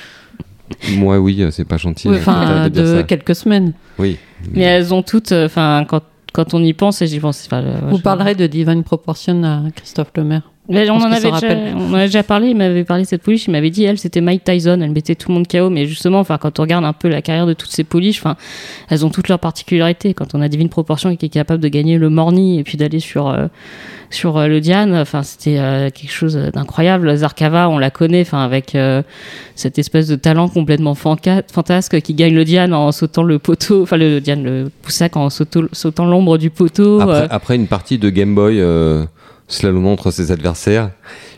Moi, oui, euh, c'est pas gentil. Euh, Enfin, de dire de ça. quelques semaines. Oui. Mais elles ont toutes, euh, enfin, quand, quand on y pense, et j'y pense. enfin, Vous je- parlerez de Divine Proportion à Christophe Lemaire. Mais on en avait déjà, on en a déjà parlé. Il m'avait parlé de cette pouliche. Il m'avait dit, elle, c'était Mike Tyson. Elle mettait tout le monde KO. Mais justement, enfin, quand on regarde un peu la carrière de toutes ces pouliches, enfin, elles ont toutes leurs particularités. Quand on a Divine Proportion et qui est capable de gagner le Morny et puis d'aller sur euh, sur euh, le Diane, enfin, c'était euh, quelque chose d'incroyable. Zarkava, on la connaît, enfin, avec euh, cette espèce de talent complètement fanca- fantasque qui gagne le Diane en sautant le poteau, enfin le Diane, le Poussac en sautant l'ombre du poteau. Après, euh, après une partie de Game Boy euh, slalom entre ses adversaires,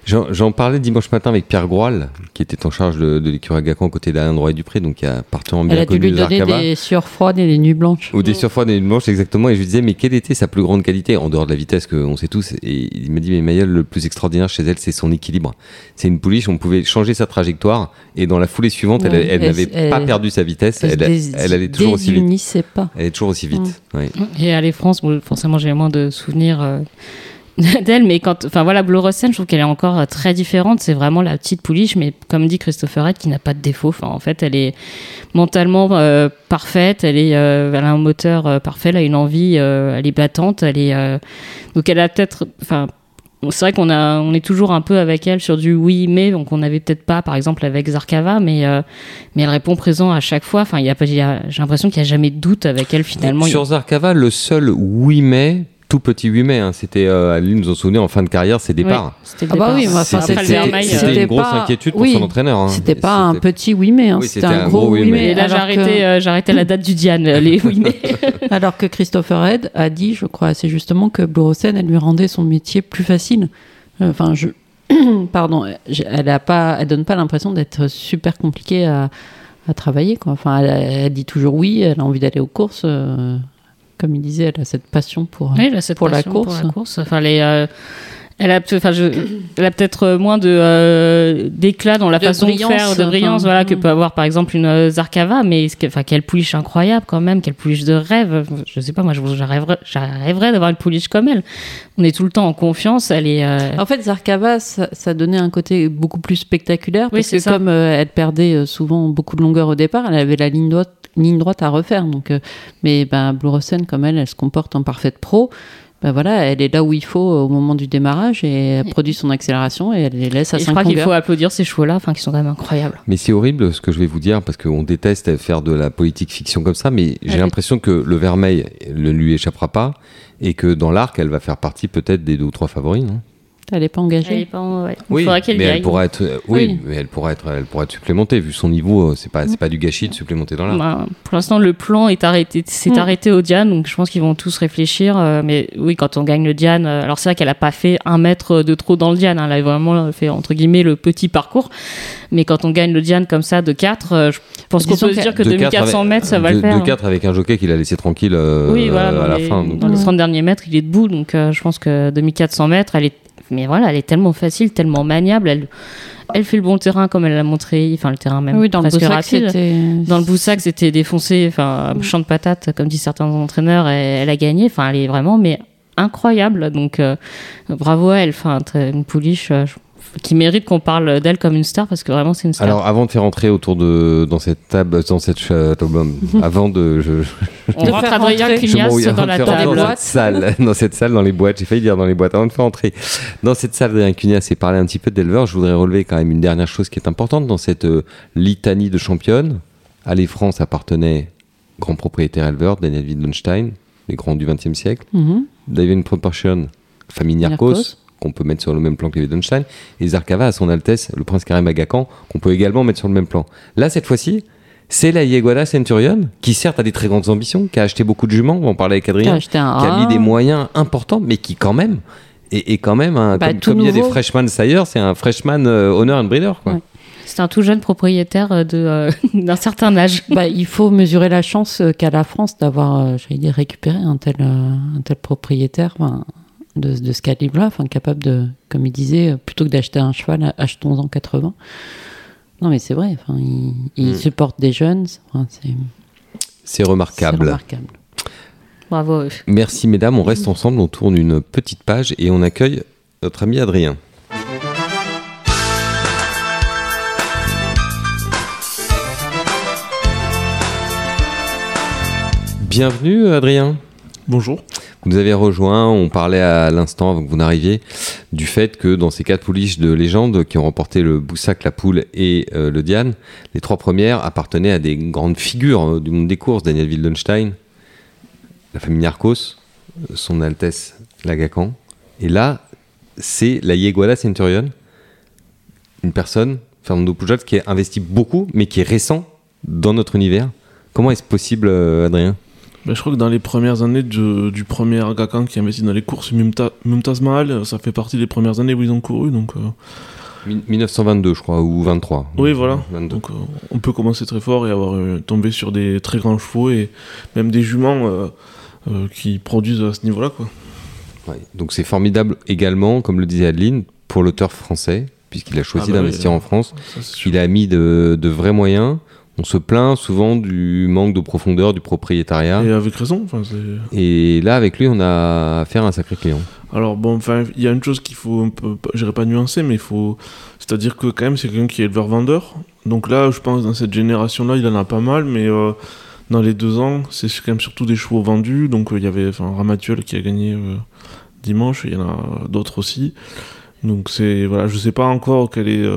j'en parlais dimanche matin avec Pierre Groal, qui était en charge de, de l'écurie Agacan côté d'Alain Droit et Dupré, donc qui a particulièrement Elle bien a dû lui donner des sueurs froides et des nuits blanches. Ou des surfroides et une blanche, exactement. Et je lui disais, mais quelle était sa plus grande qualité, en dehors de la vitesse qu'on sait tous Et il m'a dit, mais Mayel, le plus extraordinaire chez elle, c'est son équilibre. C'est une pouliche, on pouvait changer sa trajectoire, et dans la foulée suivante, elle, Ouais, elle elle- n'avait elle- pas perdu sa vitesse, Elle, elle, allait toujours aussi vite. pas. Elle est toujours aussi vite. oui. Et aller France, bon, forcément, j'ai moins de souvenirs euh, d'elle, mais quand, enfin voilà, Blue Russell, je trouve qu'elle est encore euh, très différente. C'est vraiment la petite pouliche, mais comme dit Christopher Red, qui n'a pas de défaut. Enfin, en fait, elle est mentalement euh, parfaite. Elle est, euh, elle a un moteur parfait. Elle a une envie. elle est battante. Elle est, donc elle a peut-être, enfin. C'est vrai qu'on a, on est toujours un peu avec elle sur du oui mais, donc on n'avait peut-être pas, par exemple avec Zarkava, mais mais elle répond présent à chaque fois. Enfin, il y a j'ai l'impression qu'il n'y a jamais de doute avec elle finalement. Sur Zarkava, le seul 8 mai, tout petit 8 mai, hein, c'était, euh, Aline nous en souvenez, en fin de carrière, ses départs. C'était Ah bah oui, c'était- C'était euh, une grosse pas- inquiétude pour oui, son entraîneur. hein. C'était pas un petit oui mais, hein, Oui, c'était un gros oui mais. Et là, j'ai que- euh, j'ai arrêté la date du Diane, les oui, mais. Alors que Christopher Head a dit, je crois assez justement, que Blue Rosen, elle lui rendait son métier plus facile. Euh, Enfin, je. Pardon, elle a pas, elle donne pas l'impression d'être super compliquée à, à travailler. Quoi. Enfin, elle, elle dit toujours oui, elle a envie d'aller aux courses. euh, comme il disait, elle a cette passion pour. Oui, elle a cette Pour la course. Pour la course. Enfin, les, euh, elle a, peut- enfin, je, elle a peut-être moins de euh, d'éclat dans la De façon de faire, de brillance, enfin, voilà, que mm. peut avoir par exemple une euh, Zarkava, mais enfin, quelle pouliche incroyable quand même, quelle pouliche de rêve. Je sais pas, moi, j'arriverais, j'arriverais d'avoir une pouliche comme elle. On est tout le temps en confiance. Elle est. euh, En fait, Zarkava, ça, ça donnait un côté beaucoup plus spectaculaire Oui, parce c'est que ça. comme elle perdait souvent beaucoup de longueur au départ, elle avait la ligne droite, ligne droite à refaire. Donc, mais ben, Blue Rosen, comme elle, elle se comporte en parfaite pro. Ben voilà, elle est là où il faut au moment du démarrage et elle produit son accélération et elle les laisse à et je 5 crois qu'il faut applaudir ces chevaux-là, enfin, qui sont quand même incroyables. Mais c'est horrible ce que je vais vous dire parce qu'on déteste faire de la politique fiction comme ça, mais j'ai Ouais. l'impression que le Vermeil ne lui échappera pas et que dans l'arc, elle va faire partie peut-être des deux ou trois favoris. Non? Elle n'est pas engagée. Elle est pas en- ouais. Il oui, faudra qu'elle mais elle pourra être, euh, oui, Oui. mais elle pourra être, elle pourra être supplémentée vu son niveau. euh, C'est pas, c'est pas du gâchis de supplémenter dans l'arc. Ben, pour l'instant, le plan est arrêté, s'est Mm. arrêté au Diane, donc je pense qu'ils vont tous réfléchir. euh, mais oui, quand on gagne le Diane, euh, alors c'est vrai qu'elle a pas fait un mètre de trop dans le Diane, hein, elle a vraiment fait entre guillemets le petit parcours. Mais quand on gagne le Diane comme ça de 4, je pense qu'on peut se que- dire que De quatre 2400 avec- mètres, ça va de, le faire. hein. De 4 avec un jockey qu'il a laissé tranquille euh, oui, voilà, dans à la les, fin. donc. dans les Ouais. 30 derniers mètres, il est debout, donc euh, je pense que 2400 mètres, elle est, mais voilà, elle est tellement facile, tellement maniable, elle, Elle fait le bon terrain comme elle l'a montré, enfin le terrain même Oui, dans le Boussac, c'était. Dans le Boussac, c'était défoncé, enfin champ de patates, comme disent certains entraîneurs, et elle a gagné. Enfin, elle est vraiment mais incroyable. Donc euh, bravo à elle. Enfin, une pouliche euh, je- qui mérite qu'on parle d'elle comme une star parce que vraiment c'est une star. Alors, avant de faire entrer autour de dans cette table, dans cette table, avant de, je, On de rentre Adrien rentrer- Cugnas m'embrouille dans la table. dans cette salle, dans cette salle, dans les boîtes. J'ai failli dire dans les boîtes avant de faire entrer. Dans cette salle, Adrien Cugnas et parler un petit peu d'éleveur. Je voudrais relever quand même une dernière chose qui est importante dans cette euh, litanie de championnes. Allez France appartenait grand propriétaire éleveur Daniel Wittgenstein, les grands du XXe siècle. Mhm. David Proportion, famille Niarchos. Qu'on peut mettre sur le même plan que les Wittgenstein, et Zarkava à son Altesse, le prince Karim Aga Khan, qu'on peut également mettre sur le même plan. Là, cette fois-ci, c'est la Yeguada Centurion, qui certes a des très grandes ambitions, qui a acheté beaucoup de juments, on va en parler avec Qui a Adrien, un qui a mis des moyens importants, mais qui quand même est, est quand même un, Bah, comme, tout comme il y a des freshman sire, c'est un freshman euh, honor and breeder. Quoi. Ouais. C'est un tout jeune propriétaire euh, euh, d'un certain âge. Bah, il faut mesurer la chance euh, qu'a la France d'avoir, euh, j'allais dire, récupéré un tel, euh, un tel propriétaire enfin, de, de ce calibre-là, enfin, capable de, comme il disait, euh, plutôt que d'acheter un cheval, achetons-en 80. Non, mais c'est vrai, enfin, il, il Mm. supporte des jeunes, enfin, c'est C'est c'est remarquable. remarquable. Bravo. eux. Merci mesdames, on reste ensemble, on tourne une petite page et on accueille notre ami Adrien. Bienvenue Adrien. Bonjour. Vous nous avez rejoint, on parlait à l'instant avant que vous n'arriviez du fait que dans ces quatre pouliches de légende qui ont remporté le Boussac, la Poule et euh, le Diane, les trois premières appartenaient à des grandes figures euh, du monde des courses, Daniel Wildenstein, la famille Narcos, euh, son Altesse Lagacan. Et là, c'est la Yeguada Centurion, une personne, Fernando Pujol, qui a investi beaucoup, mais qui est récent dans notre univers. Comment est-ce possible, Adrien? Ben, je crois que dans les premières années du premier Agakan qui a investi dans les courses, Mumta- Mumtaz Mahal, ça fait partie des premières années où ils ont couru. Donc, euh, Mi- 1922, je crois, ou 23. oui, voilà. 22. Donc, euh, on peut commencer très fort et avoir euh, tombé sur des très grands chevaux et même des juments euh, euh, qui produisent à ce niveau-là. Quoi. Ouais. Donc c'est formidable également, comme le disait Adeline, pour l'auteur français, puisqu'il a choisi Ah bah d'investir euh, en France. Ça. Il a mis de, de vrais moyens. On se plaint souvent du manque de profondeur du propriétariat. Et avec raison. enfin, Et là, avec lui, on a affaire à un sacré client. Alors bon, enfin, il y a une chose qu'il faut un peu, j'irai pas nuancer, mais il faut, c'est-à-dire que quand même c'est quelqu'un qui est éleveur-vendeur. Donc là, je pense dans cette génération-là, il en a pas mal, mais euh, dans les deux ans, c'est quand même surtout des chevaux vendus. Donc euh, il y avait, enfin, Ramatuel qui a gagné euh, dimanche, il y en a d'autres aussi. Donc c'est, voilà, je sais pas encore quelle est,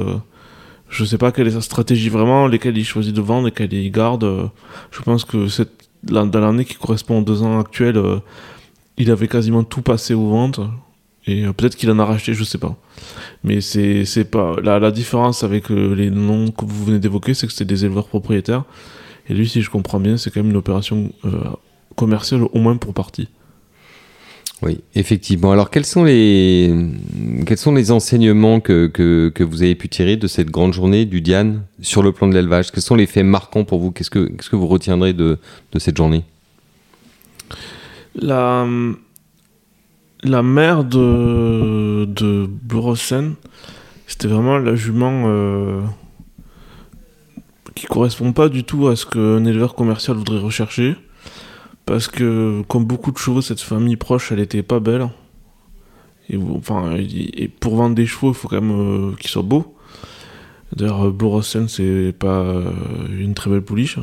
je sais pas quelle est sa stratégie vraiment, lesquels il choisit de vendre, lesquels il garde. je pense que cette, dans l'année qui correspond aux deux ans actuels. euh, il avait quasiment tout passé aux ventes et euh, peut-être qu'il en a racheté, je sais pas. Mais c'est c'est pas la, la différence avec euh, les noms que vous venez d'évoquer, c'est que c'était des éleveurs propriétaires. Et lui, si je comprends bien, c'est quand même une opération commerciale au moins pour partie. Oui, effectivement. Alors, quels sont les, enseignements que, vous avez pu tirer de cette grande journée du Diane sur le plan de l'élevage? Quels sont les faits marquants pour vous? Qu'est-ce que, vous retiendrez de, cette journée? La la mère de de c'était vraiment la jument euh, qui correspond pas du tout à ce qu'un éleveur commercial voudrait rechercher. Parce que, comme beaucoup de chevaux, cette famille proche, elle était pas belle. Et, enfin, pour vendre des chevaux, il faut quand même euh, qu'ils soient beaux. D'ailleurs, euh, Blue Rosen, c'est pas euh, une très belle pouliche.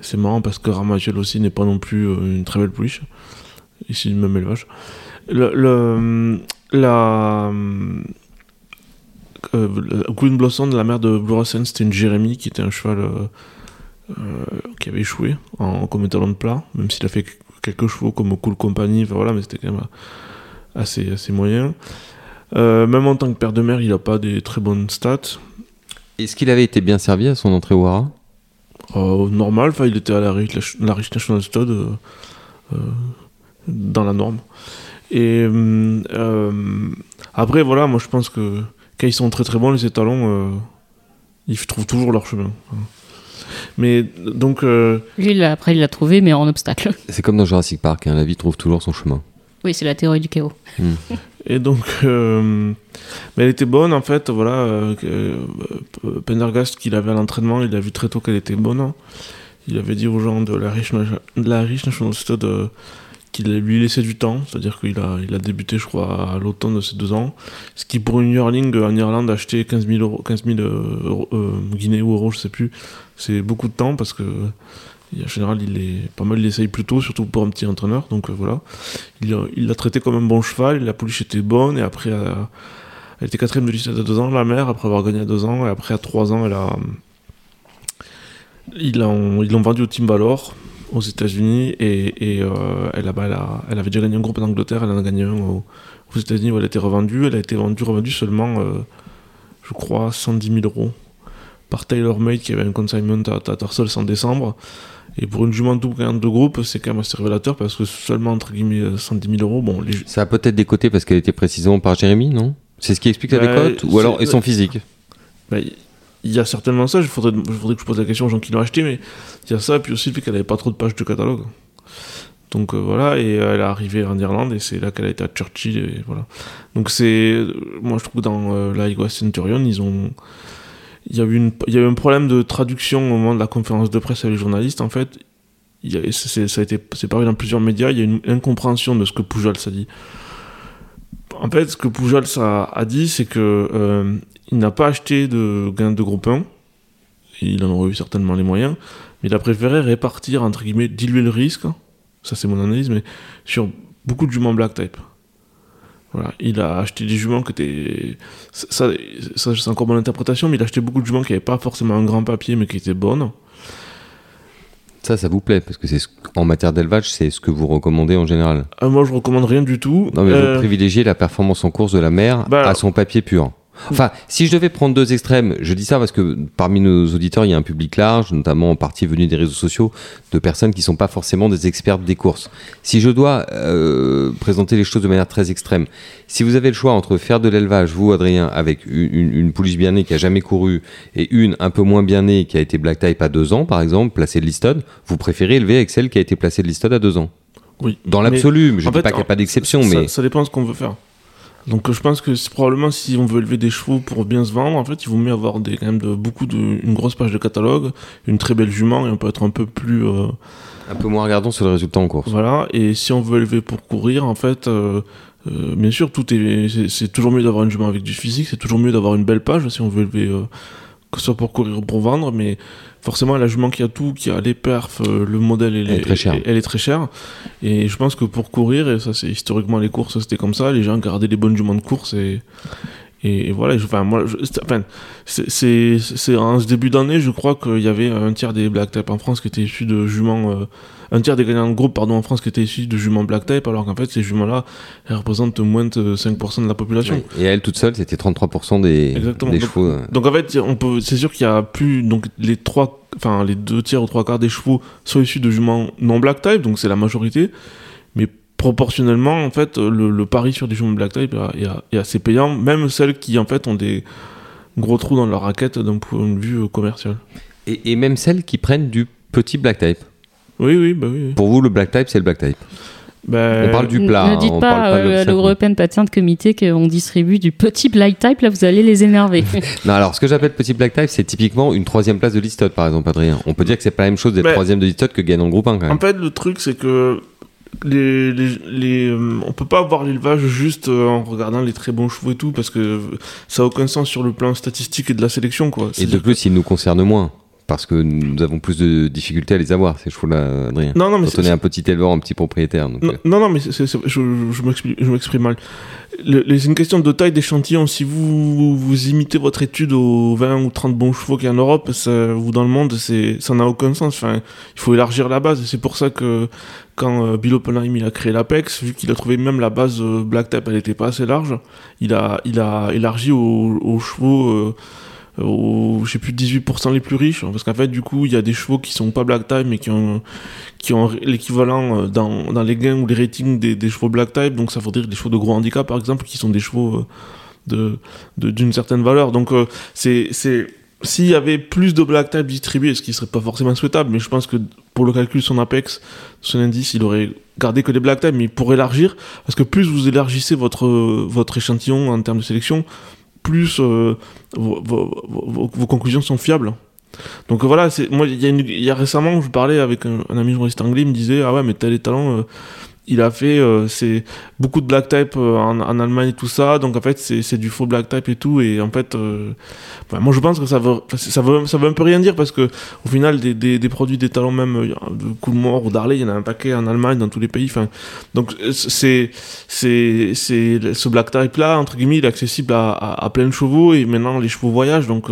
C'est marrant parce que Ramagel aussi n'est pas non plus une très belle pouliche. Ici, du même élevage. Le, la. Queen Blossom, la mère de Blue c'était une Jérémie qui était un cheval qui avait échoué en, comme étalon de plat, même s'il a fait quelques chevaux comme Cool Company, enfin voilà, mais c'était quand même assez, assez moyen. Euh, même en tant que père de mère, il a pas des très bonnes stats. Est-ce qu'il avait été bien servi à son entrée au Hara? Euh, normal, il était à la Rich, la Rich National Stud euh, euh, dans la norme. Et euh, euh, après, voilà, moi je pense que quand ils sont très très bons, les étalons, euh, ils trouvent toujours leur chemin. Mais donc, euh, Lui, il après, il l'a trouvé, mais en obstacle. C'est comme dans Jurassic Park, hein, la vie trouve toujours son chemin. Oui, c'est la théorie du chaos. Et donc, euh, mais elle était bonne en fait. Voilà, euh, euh, Pendergast qu'il avait à l'entraînement, il a vu très tôt qu'elle était bonne. Il avait dit aux gens de la riche, de la riche National Stud euh, qu'il lui laissait du temps, c'est-à-dire qu'il a, il a débuté, je crois, à l'automne de ses deux ans. Ce qui pour une yearling en Irlande acheter 15 000 euros, 15 000 euros, euh, guinées ou euros, je sais plus, c'est beaucoup de temps parce que en général, il est pas mal, il essaye plus tôt, surtout pour un petit entraîneur. Donc euh, voilà, il l'a traité comme un bon cheval. La pouliche était bonne et après, euh, elle était quatrième de liste à deux ans, la mère, après avoir gagné à deux ans. Et après, à trois ans, elle a, ils l'ont vendu au Team Valor aux États-Unis et, et euh, elle, a, bah, elle, a- elle avait déjà gagné un groupe en Angleterre, elle en a gagné un au- aux États-Unis où elle a été revendue. Elle a été vendue, revendue seulement, euh, je crois, 110 000 euros par TaylorMade qui avait un consignment à Tattersall en décembre. Et pour une jument double gagnante de groupe, c'est quand même assez révélateur parce que seulement entre guillemets 110 000 euros, bon, les, Ça a peut-être des côtés parce qu'elle était précisément par Jérémy, non? C'est ce qui explique la décote? Ou alors et son physique? Bah, il y a certainement ça. Il faudrait, faudrait que je pose la question aux gens qui l'ont acheté, mais il y a ça, puis aussi le fait qu'elle n'avait pas trop de pages de catalogue. Donc euh, voilà, et euh, elle est arrivée en Irlande, et c'est là qu'elle a été à Churchill, voilà. Donc c'est, moi je trouve que dans euh, la Igua Centurion, ils ont, il y a eu une, il y a eu un problème de traduction au moment de la conférence de presse avec les journalistes, en fait. A, c'est- ça a été, c'est paru dans plusieurs médias, il y a une incompréhension de ce que Pujol s'est dit. En fait, ce que Pujol a, a dit, c'est que euh, il n'a pas acheté de gain de groupe 1. Il en aurait eu certainement les moyens. Mais il a préféré répartir, entre guillemets, diluer le risque. Ça, c'est mon analyse, mais sur beaucoup de juments black type. Voilà. Il a acheté des juments qui étaient. Ça, ça c'est encore mon interprétation, mais il a acheté beaucoup de juments qui n'avaient pas forcément un grand papier, mais qui étaient bonnes. Ça, ça vous plaît Parce que c'est ce- en matière d'élevage, c'est ce que vous recommandez en général. Ah, moi, je recommande rien du tout. Non, mais Euh, vous privilégiez la performance en course de la mère Bah, à son papier pur. Enfin, si je devais prendre deux extrêmes, je dis ça parce que parmi nos auditeurs, il y a un public large, notamment en partie venu des réseaux sociaux, de personnes qui sont pas forcément des experts des courses. Si je dois euh, présenter les choses de manière très extrême, si vous avez le choix entre faire de l'élevage, vous Adrien, avec une, une, une pouliche bien née qui a jamais couru et une un peu moins bien née qui a été black type à deux ans, par exemple, placée de Liston, vous préférez élever avec celle qui a été placée de Liston à deux ans? Oui. Dans l'absolu, mais je ne dis fait, pas qu'il n'y a pas d'exception, ça, mais ça dépend de ce qu'on veut faire. Donc je pense que c'est probablement si on veut élever des chevaux pour bien se vendre, en fait, il vaut mieux avoir des, quand même de, beaucoup de, une grosse page de catalogue, une très belle jument et on peut être un peu plus euh, un peu moins regardons sur le résultat en course. voilà. Et si on veut élever pour courir, en fait, euh, euh, bien sûr, tout est, c'est, c'est toujours mieux d'avoir une jument avec du physique, c'est toujours mieux d'avoir une belle page si on veut élever, que ce soit pour courir ou pour vendre, mais forcément la jument qui a tout, qui a les perfs, euh, le modèle, elle, Elle est très chère. Elle est très chère. Et je pense que pour courir, et ça c'est historiquement les courses, c'était comme ça, les gens gardaient les bonnes juments de course et et, et voilà, je- enfin, moi, je- enfin, c'est- c'est c'est en ce début d'année, je crois qu'il y avait un tiers des black type en France qui étaient issus de juments, euh, un tiers des gagnants de groupe, pardon, en France qui étaient issus de juments black type, alors qu'en fait, ces juments-là, elles représentent moins de 5% de la population. Et elle toute seule, c'était 33% des, Exactement. des Donc- chevaux. euh. Donc en fait, on peut, c'est sûr qu'il y a plus, donc les trois, enfin les deux tiers ou trois quarts des chevaux sont issus de juments non black type, donc c'est la majorité. Proportionnellement, en fait, le, le pari sur des juments black type est, est- est assez payant, même celles qui en fait ont des gros trous dans leur raquette d'un point de vue commercial. Et, et même celles qui prennent du petit black type. Oui, oui, bah oui. Pour vous, le black type, c'est le black type. Bah, On parle du plat. Ne hein, dites on pas parle pas de euh, à l'European Patent Committee qu'on distribue du petit black type, là vous allez les énerver. Non, alors ce que j'appelle petit black type, c'est typiquement une troisième place de Listot, par exemple, Adrien. On peut dire que c'est pas la même chose d'être Mais- troisième de Listot que gagnant de groupe 1 quand même. En fait, le truc, c'est que les, les, les, euh, on peut pas avoir l'élevage juste euh, en regardant les très bons chevaux et tout, parce que ça a aucun sens sur le plan statistique et de la sélection, quoi. Et de plus, il nous concerne moins. Parce que nous avons plus de difficultés à les avoir, ces chevaux-là, Adrien. Non, non, mais Quand on est un petit éleveur, un petit propriétaire. donc, Non, euh, non, non, mais c'est- c'est- je, je m'exprime- je m'exprime mal. Le- C'est une question de taille d'échantillon. Si vous, vous imitez votre étude aux 20 ou 30 bons chevaux qu'il y a en Europe, ça, ou dans le monde, ça n'a aucun sens. Enfin, il faut élargir la base. C'est pour ça que quand euh, Bill Oppenheim il a créé l'Apex, vu qu'il a trouvé même la base euh, Black Type, elle n'était pas assez large, il a, il a élargi aux, aux chevaux. Euh, aux, je sais plus, 18% les plus riches, parce qu'en fait, du coup, il y a des chevaux qui sont pas black type, mais qui ont, qui ont l'équivalent euh, dans, dans les gains ou les ratings des, des chevaux black type, donc ça veut dire des chevaux de gros handicap, par exemple, qui sont des chevaux euh, de d'une certaine valeur. Donc, c'est, c'est, s'il y avait plus de black type distribués, ce qui serait pas forcément souhaitable, mais je pense que pour le calcul son apex, son indice, il aurait gardé que des black type, mais pour élargir, parce que plus vous élargissez votre, votre échantillon en termes de sélection, plus vos, conclusions sont fiables. Donc euh, voilà, moi il y, a récemment, je parlais avec un, un ami journaliste anglais, il me disait ah ouais mais tel talent, euh, il a fait euh, c'est beaucoup de black type euh, en, en Allemagne et tout ça, donc en fait c'est du faux black type et tout. Et en fait euh, enfin, moi je pense que ça veut ça veut ça veut un peu rien dire parce que au final des, des, des produits des talents même euh, de Coolmore ou d'Harley, il y en a un paquet en Allemagne dans tous les pays, enfin donc euh, c'est c'est c'est ce black type là entre guillemets il est accessible à, à, à plein de chevaux. Et maintenant les chevaux voyagent. Donc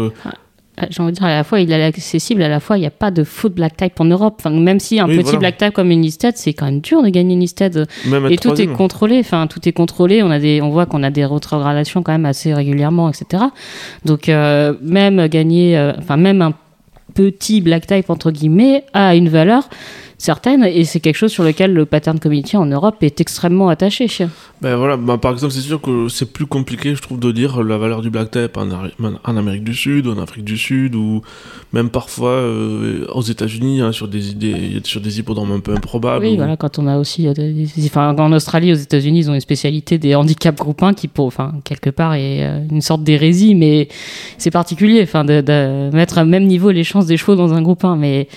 J'ai envie de dire, à la fois, il est accessible, à la fois, il n'y a pas de faux black type en Europe. Enfin, même si un Oui, petit voilà. black type comme une listed, c'est quand même dur de gagner une listed. Et tout est contrôlé. Enfin, tout est contrôlé. On a des, on voit qu'on a des rétrogradations quand même assez régulièrement, etc. Donc, euh, même gagner, euh, enfin, même un petit black type entre guillemets a une valeur certaine et c'est quelque chose sur lequel le pattern community en Europe est extrêmement attaché. Ben voilà, ben par exemple, c'est sûr que c'est plus compliqué, je trouve, de dire la valeur du black type en, Amérique du Sud, en Afrique du Sud, ou même parfois euh, aux États-Unis, hein, sur des idées, sur des hippodromes un peu improbables. Oui, ou- voilà, quand on a aussi, euh, des- des- enfin, en Australie, aux États-Unis, ils ont une spécialité des handicaps groupe 1 qui, pour, enfin, quelque part, est euh, une sorte d'hérésie, mais c'est particulier, enfin, de, de mettre à même niveau les chances des chevaux dans un groupe 1, mais.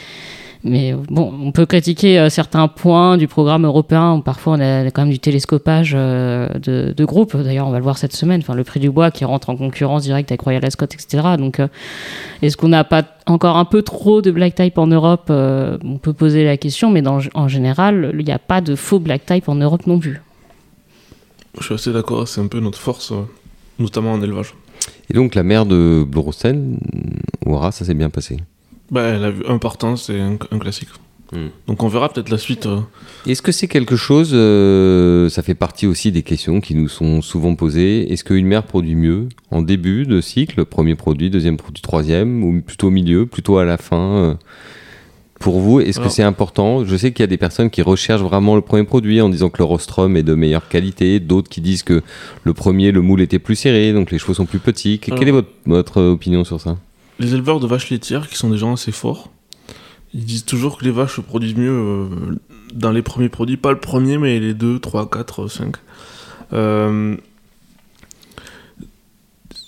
Mais bon, on peut critiquer euh, certains points du programme européen où parfois on a quand même du télescopage euh, de, de groupe. D'ailleurs, on va le voir cette semaine. Enfin, le prix du bois qui rentre en concurrence directe avec Royal Ascot, etc. Donc, euh, est-ce qu'on n'a pas encore un peu trop de black type en Europe Euh, On peut poser la question, mais dans, en général, il n'y a pas de faux black type en Europe non plus. Je suis assez d'accord, c'est un peu notre force, notamment en élevage. Et donc la mère de Blorosten, Aura, ça s'est bien passé? Elle a vu un partant, c'est un, un classique. Hmm. Donc on verra peut-être la suite. euh. Est-ce que c'est quelque chose, euh, ça fait partie aussi des questions qui nous sont souvent posées, est-ce qu'une mère produit mieux en début de cycle, premier produit, deuxième produit, troisième, ou plutôt au milieu, plutôt à la fin euh, Pour vous, est-ce que c'est important? Je sais qu'il y a des personnes qui recherchent vraiment le premier produit en disant que le rostrum est de meilleure qualité, d'autres qui disent que le premier, le moule était plus serré, donc les chevaux sont plus petits. Alors- Quelle est votre, votre opinion sur ça? Les éleveurs de vaches laitières, qui sont des gens assez forts, ils disent toujours que les vaches se produisent mieux euh, dans les premiers produits, pas le premier, mais les 2, 3, 4, 5. Euh,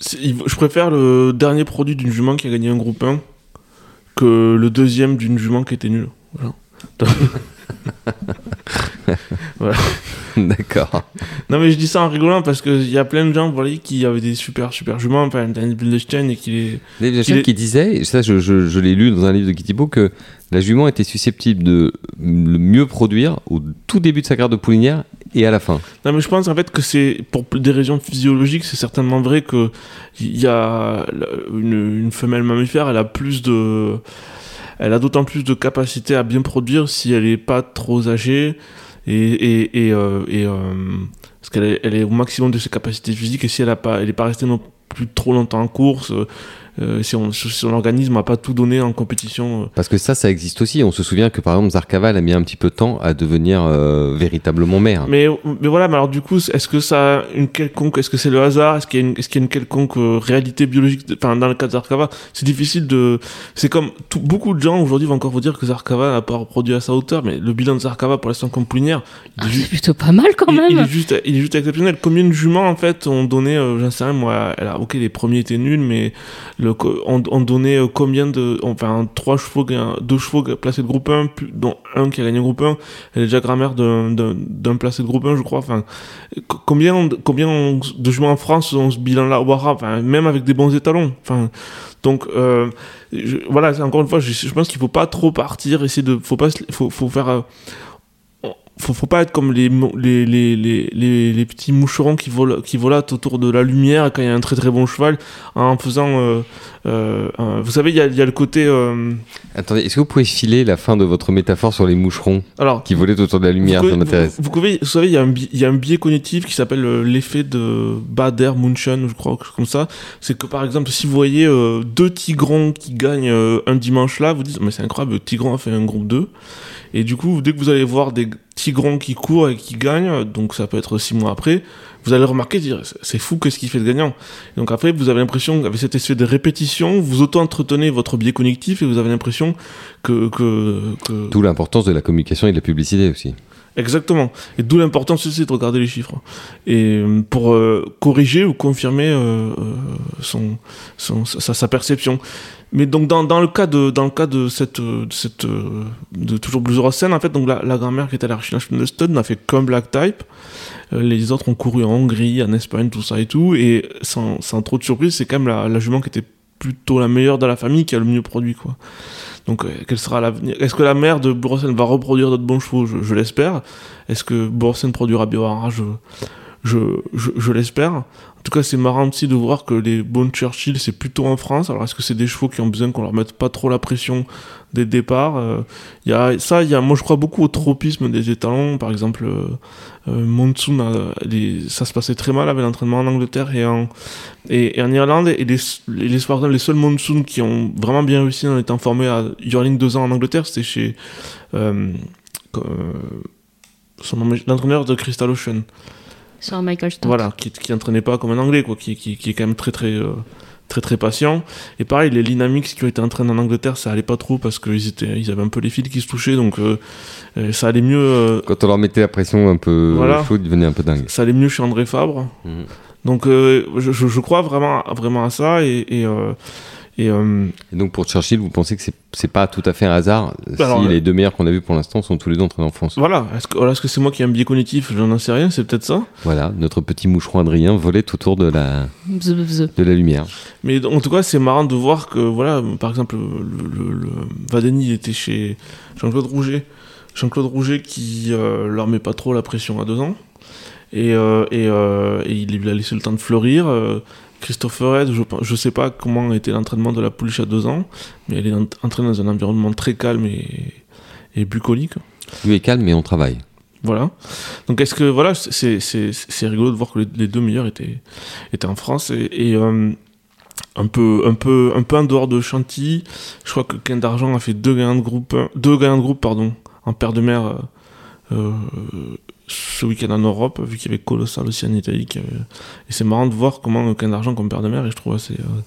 je préfère le dernier produit d'une jument qui a gagné un groupe 1 que le deuxième d'une jument qui était nulle. D'accord. Non mais je dis ça en rigolant parce qu'il y a plein de gens voyez, qui avaient des super super juments, enfin Daniel Bundestein et qui les... Il est- qui disait, et ça je, je- je l'ai lu dans un livre de Kitty Bo, que la jument était susceptible de le mieux produire au tout début de sa carrière de poulinière et à la fin. Non mais je pense en fait que c'est pour des raisons physiologiques, c'est certainement vrai que il y a une femelle mammifère, elle a plus de elle a d'autant plus de capacité à bien produire si elle est pas trop âgée et euh, euh, parce qu'elle est, elle est au maximum de ses capacités physiques et si elle a pas pas restée non plus trop longtemps en course euh, si, on, si son organisme n'a pas tout donné en compétition euh, Parce que ça, ça existe aussi. On se souvient que par exemple Zarkava elle a mis un petit peu de temps à devenir euh, véritablement mère. Mais, mais voilà, mais alors du coup, est-ce que ça a une quelconque, est-ce que c'est le hasard, est-ce qu'il y a une, est-ce qu'il y a une quelconque réalité biologique, enfin dans le cas de Zarkava, c'est difficile de, c'est comme tout- beaucoup de gens aujourd'hui vont encore vous dire que Zarkava n'a pas reproduit à sa hauteur, mais le bilan de Zarkava pour l'instant comme est Ah, c'est plutôt pas mal quand il- il même. est juste, il est juste exceptionnel. Combien de juments en fait ont donné, euh, j'en sais rien, moi, elle a, ok, les premiers étaient nuls, mais le, co- on, on donnait euh, combien de, enfin trois chevaux, deux chevaux placés de groupe 1, plus- dont un qui a gagné groupe 1, elle est déjà grammaire d'un, placé de groupe 1, je crois. Enfin, co- combien, combien de juments en France ont ce bilan-là enfin, même avec des bons étalons. Enfin, donc, euh, je- voilà, encore une fois, je, pense qu'il faut pas trop partir, essayer de, faut pas, faut, faut faire, euh, faut, faut pas être comme les, les, les, les, petits moucherons qui, volent, qui volatent autour de la lumière quand il y a un très très bon cheval en faisant. euh, euh, euh, vous savez, il y a, il y a le côté. euh, Attendez, est-ce que vous pouvez filer la fin de votre métaphore sur les moucherons alors, qui volaient autour de la lumière Ça m'intéresse. Vous, pouvez- vous savez, il y, a un bi- il y a un biais cognitif qui s'appelle l'effet de Bader-Munchen, je crois, comme ça. C'est que par exemple, si vous voyez deux tigrons qui gagnent un dimanche là, vous dites, mais c'est incroyable, le tigron a fait un groupe 2. Et du coup, dès que vous allez voir des Tigron qui court et qui gagne, donc ça peut être six mois après, vous allez remarquer, dire c'est fou qu'est-ce qu'il fait de gagnant. Et donc après, vous avez l'impression, avec cet effet de répétition, vous auto-entretenez votre biais cognitif et vous avez l'impression que, que, que... D'où l'importance de la communication et de la publicité aussi. Exactement. Et d'où l'importance aussi de regarder les chiffres. Et euh, pour euh, corriger ou confirmer euh, son, son, sa, sa, perception. Mais donc dans, dans, le cas de dans le cas de cette de, cette, de toujours Blues Rosen en fait donc la, la grand-mère qui était à la de Stud n'a fait qu'un black type. Les autres ont couru en Hongrie en Espagne tout ça et tout. Et sans, sans trop de surprise c'est quand même la, la jument qui était plutôt la meilleure de la famille qui a le mieux produit quoi. Donc, euh, quel sera l'avenir? Est-ce que la mère de Boursen va reproduire d'autres bons chevaux? Je, l'espère. Est-ce que Boursen produira Biohara? Je, je, je, je l'espère. En tout cas, c'est marrant aussi de voir que les bons Churchill, c'est plutôt en France. Alors, est-ce que c'est des chevaux qui ont besoin qu'on leur mette pas trop la pression dès le départ euh, y a, Ça, y a, moi, je crois beaucoup au tropisme des étalons. Par exemple, euh, euh les, ça se passait très mal avec l'entraînement en Angleterre et en, et, en Irlande. Et les, les, seuls Monsoon qui ont vraiment bien réussi en étant formés à Yearling deux ans en Angleterre, c'était chez euh, l'entraîneur de Crystal Ocean. Sur Michael Stott. Voilà, qui, qui entraînait pas comme un anglais, quoi, qui, qui, qui est quand même très très euh, très très patient. Et pareil, les Linamix qui ont été entraînés en Angleterre, ça allait pas trop parce qu'ils étaient, ils avaient un peu les fils qui se touchaient, donc euh, ça allait mieux. Euh, Quand on leur mettait la pression un peu voilà, chaude, ils devenaient un peu dingues. Ça allait mieux chez André Fabre. Mmh. Donc je, je, je, crois vraiment vraiment à ça et, et et, euh... et, donc pour Churchill, vous pensez que c'est pas tout à fait un hasard Alors, si les deux meilleurs qu'on a vus pour l'instant sont tous les deux entraînés en France? Voilà, est-ce que c'est -ce c'est moi qui ai un biais cognitif? Je n'en sais rien, c'est peut-être ça Voilà, notre petit moucheron Adrien volait autour de la, bzz, bzz. De la lumière. Mais en tout cas, c'est marrant de voir que, voilà, par exemple, le, le, le Vadeni était chez Jean-Claude Rouget. Jean-Claude Rouget qui euh, leur met pas trop la pression à deux ans. Et, euh, et, euh, et il lui a laissé le temps de fleurir. Christopher Red, je ne sais pas comment était l'entraînement de la pouliche à deux ans, mais elle est entraînée dans un environnement très calme et, et bucolique. Lui est calme, mais on travaille. Voilà. Donc est-ce que voilà, c'est rigolo de voir que les, deux meilleurs étaient, étaient en France et, et euh, un peu un peu un peu en dehors de Chantilly. Je crois que Ken d'argent a fait deux gagnants de groupe, deux gagnants de groupe pardon, en paire de mer. Euh, ce week-end en Europe, vu qu'il y avait Colossal aussi en Italie. Et c'est marrant de voir comment aucun argent comme père de mer, et je trouve assez, euh,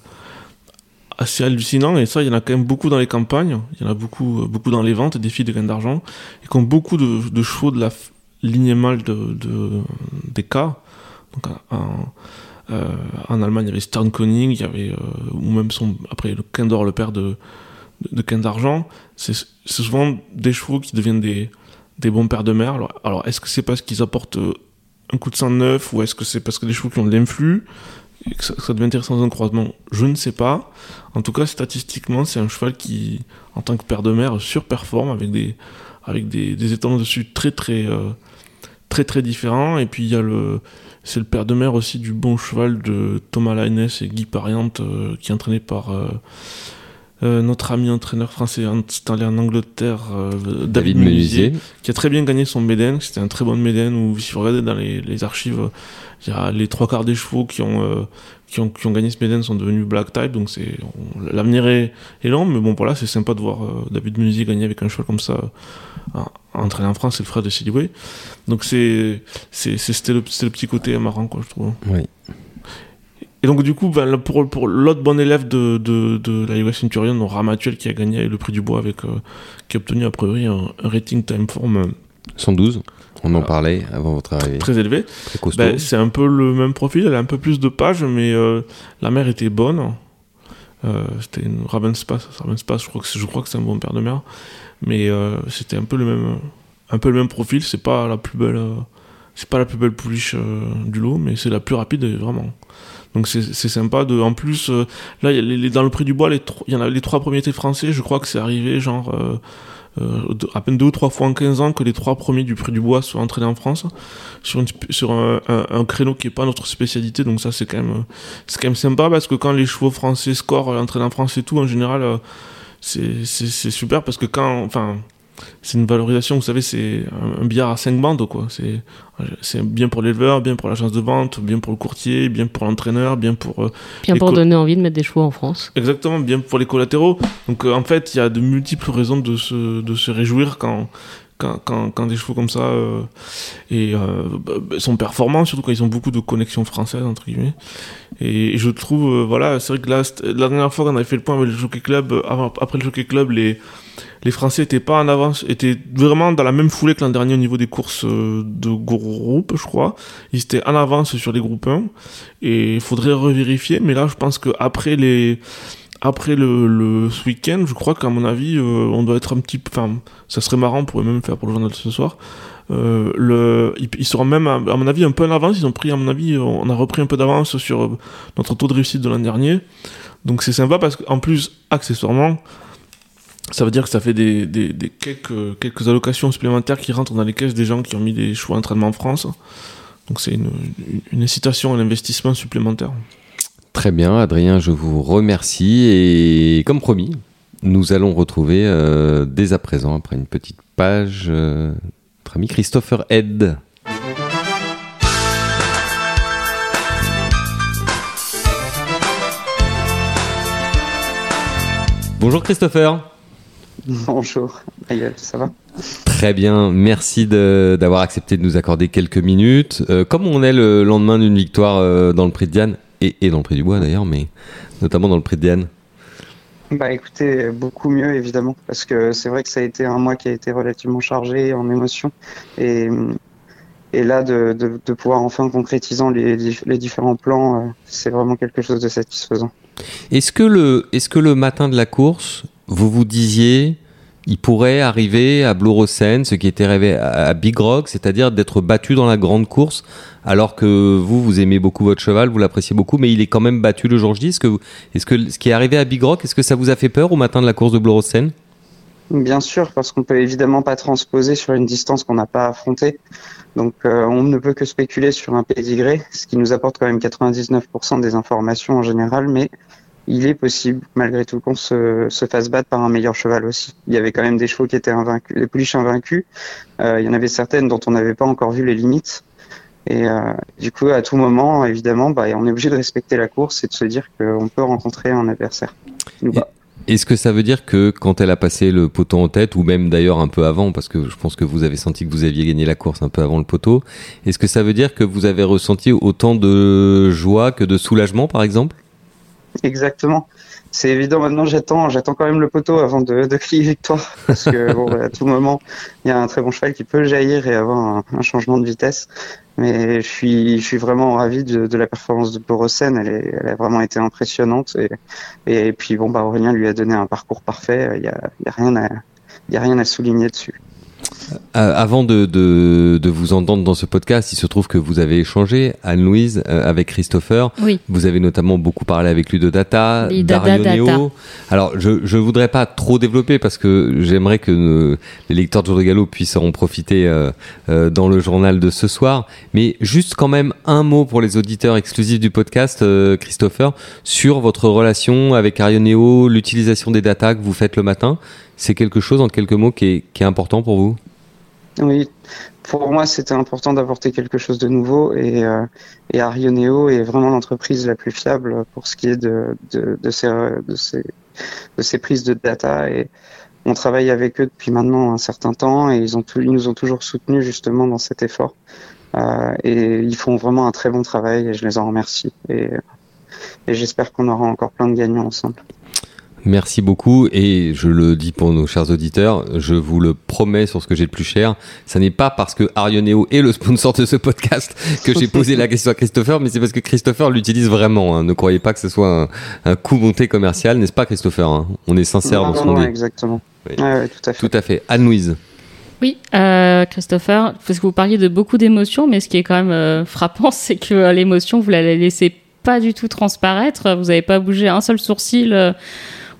assez hallucinant. Et ça, il y en a quand même beaucoup dans les campagnes, il y en a beaucoup, beaucoup dans les ventes, des filles de gain d'argent, et qui ont beaucoup de, chevaux de la lignée mâle de, de, des cas. Donc, en, euh, en Allemagne, il y avait Stern Koenig, il y avait, euh, ou même son, après le Kendor, le père de, de, de d'argent. C'est souvent des chevaux qui deviennent des des bons pères de mer. Alors, est-ce que c'est parce qu'ils apportent euh, un coup de sang neuf ou est-ce que c'est parce que des chevaux qui ont de l'influx et que ça, devient intéressant dans un croisement? Je ne sais pas. En tout cas, statistiquement, c'est un cheval qui, en tant que père de mer, surperforme avec des, avec des, des dessus très très, euh, très très différents. Et puis il y a le. C'est le père de mer aussi du bon cheval de Thomas Lainez et Guy Pariante, euh, qui est entraîné par euh, notre ami entraîneur français installé en Angleterre, euh, David, David qui a très bien gagné son Méden. C'était un très bon Méden où, si vous regardez dans les, les archives, il y a les trois quarts des chevaux qui ont, euh, qui ont, qui ont gagné ce Méden sont devenus black type. Donc c'est l'avenir est, est long, mais bon, voilà, c'est sympa de voir David Menuisier gagner avec un cheval comme ça. entraîné en France, c'est le frère de Sidway. Donc c'est, c'était le, le petit côté marrant, quoi, je trouve. Oui. Et donc du coup, ben, pour, pour l'autre bon élève de, de, de la US Centurion, donc Ramatuel, qui a gagné le prix du bois avec, euh, qui a obtenu a priori un, un rating time form euh, 112. On en parlait avant votre arrivée. Très élevé. Très ben, c'est un peu le même profil. Elle a un peu plus de pages, mais euh, la mère était bonne. Euh, c'était une Ravenspass. Ravenspass, je crois que je crois que c'est un bon père de mère, mais euh, c'était un peu le même, un peu le même profil. C'est pas la plus belle, c'est pas la plus belle pouliche du lot, mais c'est la plus rapide vraiment. Donc c'est sympa. De, en plus, euh, là, les, les, dans le prix du bois, il y en a les trois premiers étaient français. Je crois que c'est arrivé genre euh, euh, à peine deux ou trois fois en 15 ans que les trois premiers du prix du bois soient entraînés en France sur, sur un, un, créneau qui est pas notre spécialité. Donc ça, c'est quand même quand même sympa parce que quand les chevaux français scorent entraînés en France et tout, en général, euh, c'est super parce que quand, enfin c'est une valorisation, vous savez, c'est un, billard à 5 bandes, quoi. C'est bien pour l'éleveur, bien pour l'agence de vente, bien pour le courtier, bien pour l'entraîneur, bien pour. Euh, bien pour donner envie de mettre des chevaux en France. Exactement, bien pour les collatéraux. Donc euh, en fait, il y a de multiples raisons de se, de se réjouir quand, quand, quand, quand des chevaux comme ça euh, et, euh, bah, bah, sont performants, surtout quand ils ont beaucoup de connexions françaises, entre guillemets. Et, je trouve, euh, voilà, c'est vrai que là, la dernière fois qu'on avait fait le point avec le Jockey Club, avant, après le Jockey Club, les, les Français étaient pas en avance, étaient vraiment dans la même foulée que l'an dernier au niveau des courses de groupe, je crois. Ils étaient en avance sur les groupes 1. Et il faudrait revérifier, mais là, je pense qu'après les après le, le ce week-end, je crois qu'à mon avis, euh, on doit être un petit. Enfin, ça serait marrant, on pourrait même faire pour le journal de ce soir. Euh, le, ils, seront même, à, mon avis, un peu en avance. Ils ont pris, à mon avis, on a repris un peu d'avance sur euh, notre taux de réussite de l'an dernier. Donc c'est sympa parce qu'en plus, accessoirement, ça veut dire que ça fait des, quelques, allocations supplémentaires qui rentrent dans les caisses des gens qui ont mis des choix d'entraînement en France. Donc c'est une, une incitation à l'investissement supplémentaire. Très bien, Adrien, je vous remercie. Et comme promis, nous allons retrouver euh, dès à présent, après une petite page, euh, notre ami Christopher Head. Bonjour Christopher. Bonjour, ça va? Très bien, merci d'avoir accepté de nous accorder quelques minutes. Euh, comme on est le lendemain d'une victoire dans le Prix de Diane, et, dans le prix du bois d'ailleurs, mais notamment dans le prix de Diane bah écoutez, beaucoup mieux évidemment, parce que c'est vrai que ça a été un mois qui a été relativement chargé en émotions. Et, et là, de, de, pouvoir enfin concrétiser les, les différents plans, euh, c'est vraiment quelque chose de satisfaisant. Est-ce que, le, est -ce que le matin de la course, vous vous disiez, il pourrait arriver à Blorosen, ce qui était rêvé à Big Rock, c'est-à-dire d'être battu dans la grande course, alors que vous, vous aimez beaucoup votre cheval, vous l'appréciez beaucoup, mais il est quand même battu le jour J. Est-ce que, est-ce que ce qui est arrivé à Big Rock, est-ce que ça vous a fait peur au matin de la course de Blorosen Bien sûr, parce qu'on peut évidemment pas transposer sur une distance qu'on n'a pas affrontée. Donc euh, on ne peut que spéculer sur un pédigré, ce qui nous apporte quand même 99% des informations en général, mais il est possible, malgré tout, qu'on se, se, fasse battre par un meilleur cheval aussi. Il y avait quand même des chevaux qui étaient invaincus, des pouliches invaincus. Euh, il y en avait certaines dont on n'avait pas encore vu les limites. Et euh, du coup, à tout moment, évidemment, bah, on est obligé de respecter la course et de se dire qu'on peut rencontrer un adversaire. Est-ce que ça veut dire que quand elle a passé le poteau en tête, ou même d'ailleurs un peu avant, parce que je pense que vous avez senti que vous aviez gagné la course un peu avant le poteau, est-ce que ça veut dire que vous avez ressenti autant de joie que de soulagement, par exemple? Exactement. C'est évident. Maintenant, j'attends, j'attends quand même le poteau avant de, de crier victoire, parce que bon, à tout moment, il y a un très bon cheval qui peut jaillir et avoir un, changement de vitesse. Mais je suis, je suis vraiment ravi de, la performance de Borosen. Elle, elle a vraiment été impressionnante. Et, et, puis bon, bah Aurélien lui a donné un parcours parfait. Il y a, y a rien à, il y a rien à souligner dessus. Euh, avant de, de, de, vous entendre dans ce podcast, il se trouve que vous avez échangé, Anne-Louise, euh, avec Christopher. Oui. Vous avez notamment beaucoup parlé avec lui de data, Dario Neo. Alors, je ne voudrais pas trop développer parce que j'aimerais que les lecteurs de Jour de Gallo puissent en profiter euh, dans le journal de ce soir. Mais juste quand même un mot pour les auditeurs exclusifs du podcast, Christopher, sur votre relation avec Arioneo, l'utilisation des data que vous faites le matin c'est quelque chose en quelques mots qui est, qui est important pour vous? Oui, pour moi c'était important d'apporter quelque chose de nouveau et, euh, et Arioneo est vraiment l'entreprise la plus fiable pour ce qui est de, de, de, ces, de, ces, de ces prises de data et on travaille avec eux depuis maintenant un certain temps et ils, ont tout, ils nous ont toujours soutenus justement dans cet effort. Euh, et ils font vraiment un très bon travail et je les en remercie. Et, et j'espère qu'on aura encore plein de gagnants ensemble. Merci beaucoup et je le dis pour nos chers auditeurs, je vous le promets sur ce que j'ai de plus cher. Ça n'est pas parce que Arioneo est le sponsor de ce podcast que j'ai posé la question à Christopher, mais c'est parce que Christopher l'utilise vraiment. Hein. Ne croyez pas que ce soit un, coup monté commercial, n'est-ce pas Christopher hein? On est sincère dans ce qu'on dit. Exactement. tout à fait. Tout à fait. Anne-Louise. Oui, euh, Christopher, parce que vous parliez de beaucoup d'émotions, mais ce qui est quand même euh, frappant, c'est que euh, l'émotion, vous la laissez pas du tout transparaître. Vous n'avez pas bougé un seul sourcil.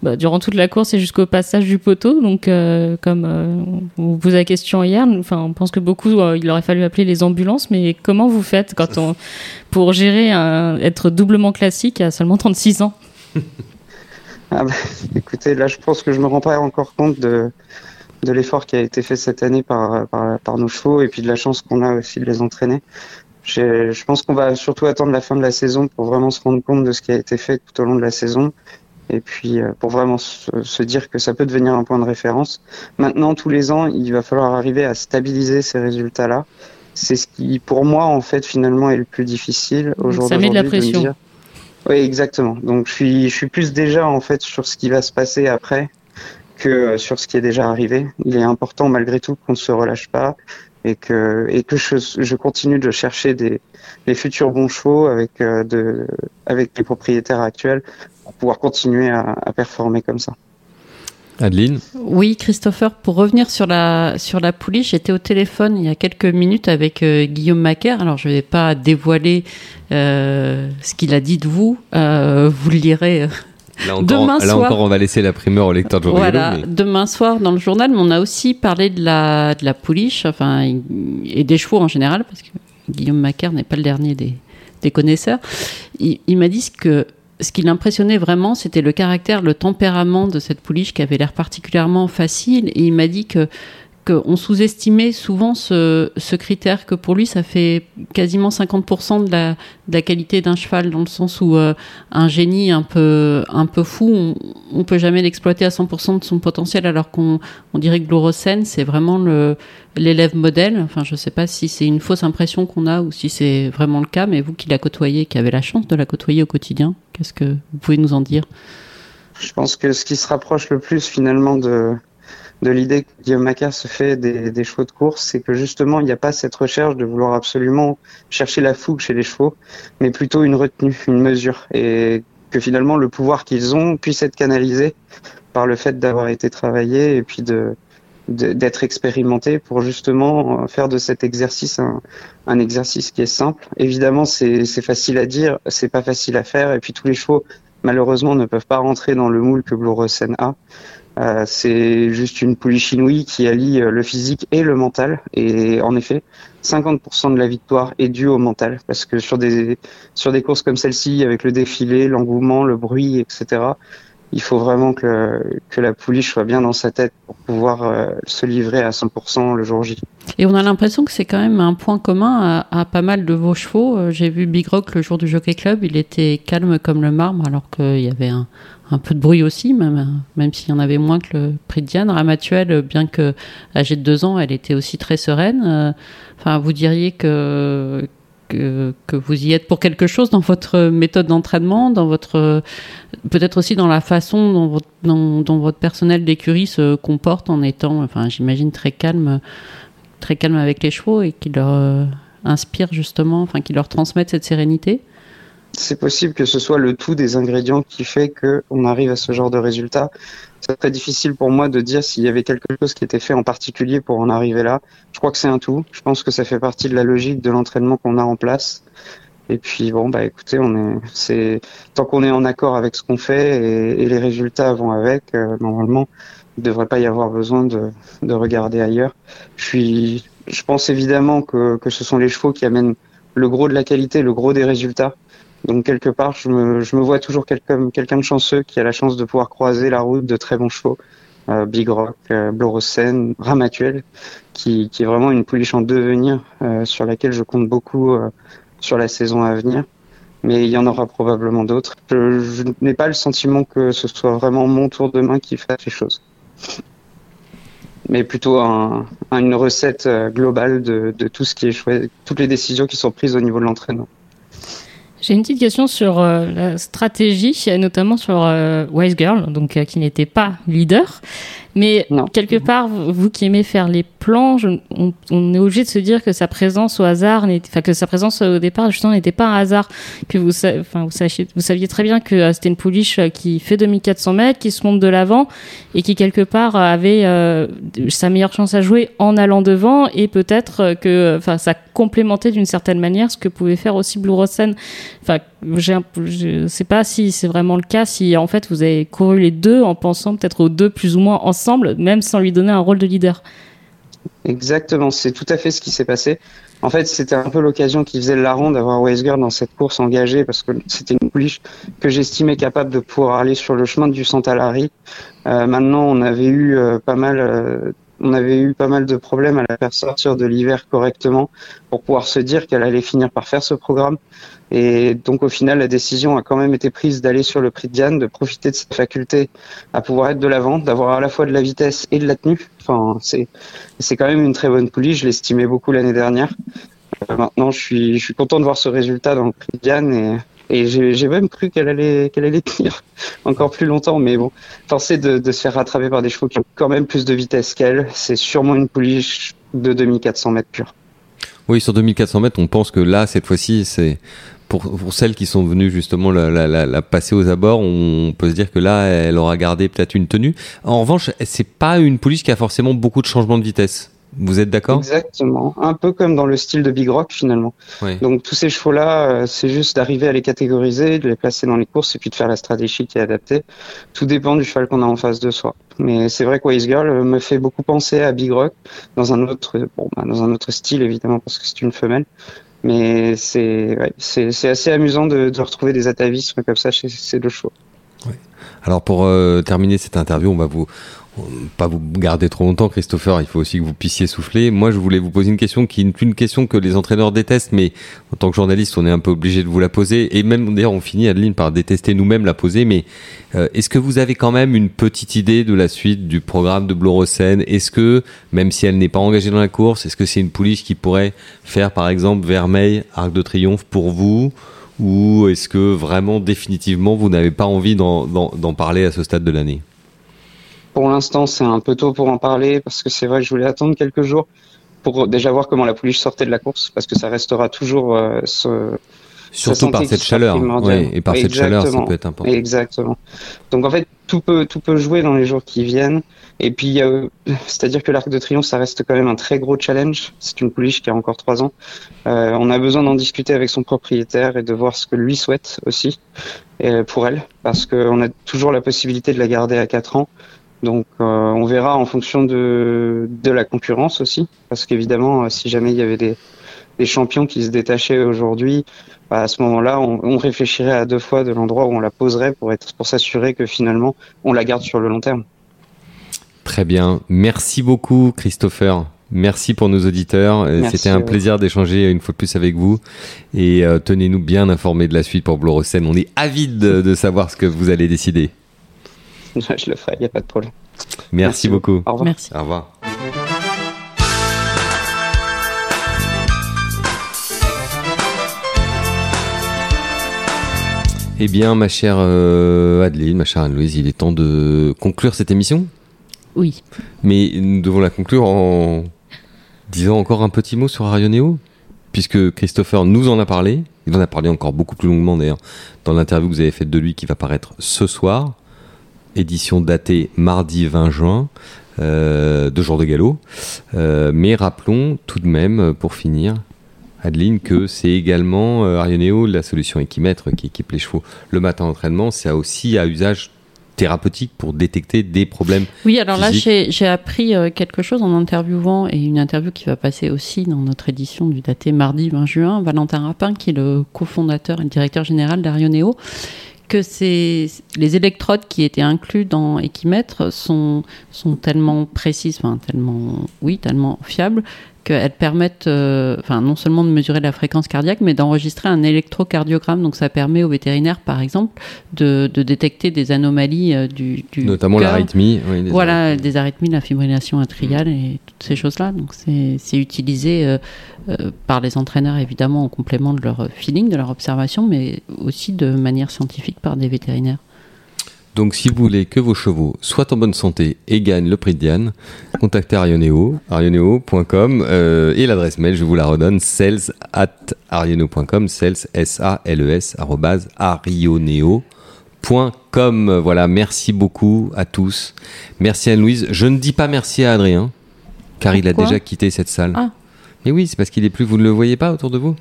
Bah, durant toute la course et jusqu'au passage du poteau. Donc, euh, comme euh, vous posez la question hier, enfin, on pense que beaucoup, euh, il aurait fallu appeler les ambulances. Mais comment vous faites quand on, pour gérer un, être doublement classique à seulement 36 ans? Ah bah, Écoutez, là, je pense que je me rends pas encore compte de, de l'effort qui a été fait cette année par, par nos chevaux et puis de la chance qu'on a aussi de les entraîner. Je pense qu'on va surtout attendre la fin de la saison pour vraiment se rendre compte de ce qui a été fait tout au long de la saison et puis euh, pour vraiment se, dire que ça peut devenir un point de référence. Maintenant, tous les ans, il va falloir arriver à stabiliser ces résultats-là. C'est ce qui, pour moi, en fait, finalement, est le plus difficile aujourd'hui. Ça met de la pression. Oui, exactement. Donc, je suis, je suis plus déjà en fait sur ce qui va se passer après que euh, sur ce qui est déjà arrivé. Il est important malgré tout qu'on ne se relâche pas et que et que je, je continue de chercher des les futurs bons chevaux avec euh, de avec les propriétaires actuels pour pouvoir continuer à, à performer comme ça. Adeline Oui, Christopher, pour revenir sur la, sur la pouliche, j'étais au téléphone il y a quelques minutes avec euh, Guillaume Macaire. Alors, je ne vais pas dévoiler euh, ce qu'il a dit de vous. Euh, vous le lirez. Là encore, demain là soir, encore, on va laisser la primeur au lecteur de Voilà, demain soir dans le journal, mais on a aussi parlé de la, de la pouliche, enfin, et des chevaux en général, parce que Guillaume Macaire n'est pas le dernier des, des connaisseurs. Il, il m'a dit que ce qui l'impressionnait vraiment, c'était le caractère, le tempérament de cette pouliche qui avait l'air particulièrement facile. Et il m'a dit que qu'on sous-estimait souvent ce, ce, critère, que pour lui, ça fait quasiment 50% de la, de la qualité d'un cheval, dans le sens où euh, un génie un peu, un peu fou, on, on peut jamais l'exploiter à 100% de son potentiel, alors qu'on on dirait que Glorocène, c'est vraiment l'élève modèle. Enfin, je sais pas si c'est une fausse impression qu'on a ou si c'est vraiment le cas, mais vous qui la côtoyez, qui avez la chance de la côtoyer au quotidien, qu'est-ce que vous pouvez nous en dire? Je pense que ce qui se rapproche le plus finalement de de l'idée que Guillaume Macaire se fait des, des chevaux de course, c'est que justement, il n'y a pas cette recherche de vouloir absolument chercher la fougue chez les chevaux, mais plutôt une retenue, une mesure, et que finalement le pouvoir qu'ils ont puisse être canalisé par le fait d'avoir été travaillé et puis de d'être expérimenté pour justement faire de cet exercice un, un exercice qui est simple. Évidemment, c'est facile à dire, c'est pas facile à faire, et puis tous les chevaux malheureusement ne peuvent pas rentrer dans le moule que Blue a. Euh, c'est juste une pouliche inouïe qui allie euh, le physique et le mental. Et en effet, 50% de la victoire est due au mental, parce que sur des sur des courses comme celle-ci, avec le défilé, l'engouement, le bruit, etc., il faut vraiment que, que la pouliche soit bien dans sa tête pour pouvoir euh, se livrer à 100% le jour J. Et on a l'impression que c'est quand même un point commun à, à, pas mal de vos chevaux. J'ai vu Big Rock le jour du Jockey Club, il était calme comme le marbre alors qu'il y avait un, un peu de bruit aussi, même, même s'il y en avait moins que le prix de Diane. Ramatuelle, bien que âgée de deux ans, elle était aussi très sereine. Euh, enfin, vous diriez que, que, vous y êtes pour quelque chose dans votre méthode d'entraînement, dans votre peut-être aussi dans la façon dont votre, dont, dont votre personnel d'écurie se comporte en étant, enfin, j'imagine très calme, très calme avec les chevaux et qui leur euh, inspire justement, enfin, qui leur transmettent cette sérénité c'est possible que ce soit le tout des ingrédients qui fait qu'on arrive à ce genre de résultat. C'est très difficile pour moi de dire s'il y avait quelque chose qui était fait en particulier pour en arriver là. Je crois que c'est un tout. Je pense que ça fait partie de la logique de l'entraînement qu'on a en place. Et puis bon bah écoutez, on est, c'est tant qu'on est en accord avec ce qu'on fait et, et, les résultats vont avec, euh, normalement, il ne devrait pas y avoir besoin de, de regarder ailleurs. Je je pense évidemment que, que ce sont les chevaux qui amènent le gros de la qualité, le gros des résultats. Donc quelque part, je me, je me vois toujours quelqu'un de chanceux qui a la chance de pouvoir croiser la route de très bons chevaux. Euh, Big Rock, euh, Blorosen, Ramatuel, qui, qui est vraiment une pouliche en devenir euh, sur laquelle je compte beaucoup euh, sur la saison à venir. Mais il y en aura probablement d'autres. Je, je n'ai pas le sentiment que ce soit vraiment mon tour de main qui fasse les choses. Mais plutôt un, une recette euh, globale de, de tout ce qui est toutes les décisions qui sont prises au niveau de l'entraînement. J'ai une petite question sur euh, la stratégie, notamment sur euh, Wise Girl, donc euh, qui n'était pas leader. Mais Non. quelque part, vous, qui aimez faire les plans, je- on, on est obligé de se dire que sa présence au hasard, enfin que sa présence au départ justement n'était pas un hasard, que vous, enfin vous sachiez, vous saviez très bien que euh, c'était une pouliche euh, qui fait 2400 mètres, qui se monte de l'avant et qui quelque part avait euh, sa meilleure chance à jouer en allant devant et peut-être que, enfin ça complémentait d'une certaine manière ce que pouvait faire aussi Blue Rosen. Enfin, je sais pas si c'est vraiment le cas, si en fait vous avez couru les deux en pensant peut-être aux deux plus ou moins ensemble, même sans lui donner un rôle de leader. Exactement, c'est tout à fait ce qui s'est passé. En fait, c'était un peu l'occasion qui faisait le larron d'avoir Weisger dans cette course engagée parce que c'était une pouliche que j'estimais capable de pouvoir aller sur le chemin du Santalari. Euh, maintenant, on avait eu euh, pas mal, euh, on avait eu pas mal de problèmes à la faire sortir de l'hiver correctement pour pouvoir se dire qu'elle allait finir par faire ce programme. Et donc au final, la décision a quand même été prise d'aller sur le prix de Diane, de profiter de cette faculté à pouvoir être de l'avant, d'avoir à la fois de la vitesse et de la tenue. Enfin, c'est c'est quand même une très bonne poulie. Je l'estimais beaucoup l'année dernière. Euh, maintenant, je suis je suis content de voir ce résultat dans le prix de Diane et et j'ai même cru qu'elle allait, qu'elle allait tenir encore plus longtemps. Mais bon, forcer de, se faire rattraper par des chevaux qui ont quand même plus de vitesse qu'elle, c'est sûrement une pouliche de 2400 mètres pur. Oui, sur 2400 mètres, on pense que là, cette fois-ci, c'est pour, pour, celles qui sont venues justement la, la, la, la, passer aux abords, on peut se dire que là, elle aura gardé peut-être une tenue. En revanche, c'est pas une pouliche qui a forcément beaucoup de changements de vitesse. Vous êtes d'accord? Exactement, un peu comme dans le style de Big Rock finalement. Oui. Donc tous ces chevaux-là, euh, c'est juste d'arriver à les catégoriser, de les placer dans les courses et puis de faire la stratégie qui est adaptée. Tout dépend du cheval qu'on a en face de soi. Mais c'est vrai que Wise Girl me fait beaucoup penser à Big Rock dans un autre, bon, bah, dans un autre style évidemment parce que c'est une femelle. Mais c'est assez amusant de, retrouver des atavismes comme ça chez ces deux chevaux. Alors pour euh, terminer cette interview, on va vous pas vous garder trop longtemps, Christopher. Il faut aussi que vous puissiez souffler. Moi, je voulais vous poser une question qui n'est plus une question que les entraîneurs détestent, mais en tant que journaliste, on est un peu obligé de vous la poser. Et même d'ailleurs, on finit Adeline par détester nous-mêmes la poser. Mais euh, est-ce que vous avez quand même une petite idée de la suite du programme de Blorosen Est-ce que, même si elle n'est pas engagée dans la course, est-ce que c'est une pouliche qui pourrait faire, par exemple, Vermeil, Arc de Triomphe pour vous? Ou est-ce que vraiment définitivement vous n'avez pas envie d'en parler à ce stade de l'année? Pour l'instant, c'est un peu tôt pour en parler parce que c'est vrai que je voulais attendre quelques jours pour déjà voir comment la pouliche sortait de la course parce que ça restera toujours euh, ce, Surtout par cette chaleur, oui, et par cette chaleur, ça peut être important. Exactement. Donc en fait, tout peut tout peut jouer dans les jours qui viennent. Et puis, euh, c'est-à-dire que l'Arc de Triomphe, ça reste quand même un très gros challenge. C'est une pouliche qui a encore trois ans. Euh, on a besoin d'en discuter avec son propriétaire et de voir ce que lui souhaite aussi et pour elle, parce qu'on a toujours la possibilité de la garder à quatre ans. Donc, euh, on verra en fonction de de la concurrence aussi, parce qu'évidemment, si jamais il y avait des des champions qui se détachaient aujourd'hui, bah à ce moment-là, on, on, réfléchirait à deux fois de l'endroit où on la poserait pour être pour s'assurer que finalement on la garde sur le long terme. Très bien, merci beaucoup Christopher. Merci pour nos auditeurs. C'était un plaisir d'échanger une fois de plus avec vous. Et euh, tenez-nous bien informés de la suite pour Blorosen. On est avide de, de, savoir ce que vous allez décider. Je le ferai, il n'y a pas de problème. Merci, merci beaucoup. Au revoir. Merci. Au revoir. Eh bien, ma chère euh, Adeline, ma chère Anne-Louise, il est temps de conclure cette émission Oui. Mais nous devons la conclure en disant encore un petit mot sur Arioneo, puisque Christopher nous en a parlé. Il en a parlé encore beaucoup plus longuement d'ailleurs dans l'interview que vous avez faite de lui qui va paraître ce soir. Édition datée mardi 20 juin, euh, deux jours de galop. Euh, mais rappelons tout de même, pour finir, Adeline, que c'est également euh, Arioneo, la solution équimètre qui équipe les chevaux le matin d'entraînement, c'est aussi à usage thérapeutique pour détecter des problèmes. Oui, alors physiques. là, j'ai appris euh, quelque chose en interviewant, et une interview qui va passer aussi dans notre édition du daté mardi 20 juin, Valentin Rapin, qui est le cofondateur et le directeur général d'Arioneo, que les électrodes qui étaient inclus dans Equimètre sont, sont tellement précises, enfin tellement, oui, tellement fiables qu'elles permettent, euh, enfin non seulement de mesurer la fréquence cardiaque, mais d'enregistrer un électrocardiogramme. Donc ça permet aux vétérinaires, par exemple, de, de détecter des anomalies euh, du, du notamment l'arythmie. Oui, voilà, arythmies. des arythmies, la fibrillation atriale mmh. et toutes ces choses-là. Donc c'est utilisé euh, par les entraîneurs évidemment en complément de leur feeling, de leur observation, mais aussi de manière scientifique par des vétérinaires. Donc, si vous voulez que vos chevaux soient en bonne santé et gagnent le prix de Diane, contactez Arioneo, arioneo.com euh, et l'adresse mail, je vous la redonne, sales at arioneo.com, sales, S-A-L-E-S, arrobase, arioneo.com. Voilà, merci beaucoup à tous. Merci à Louise. Je ne dis pas merci à Adrien, car il a déjà quitté cette salle. Ah. Mais oui, c'est parce qu'il est plus, vous ne le voyez pas autour de vous?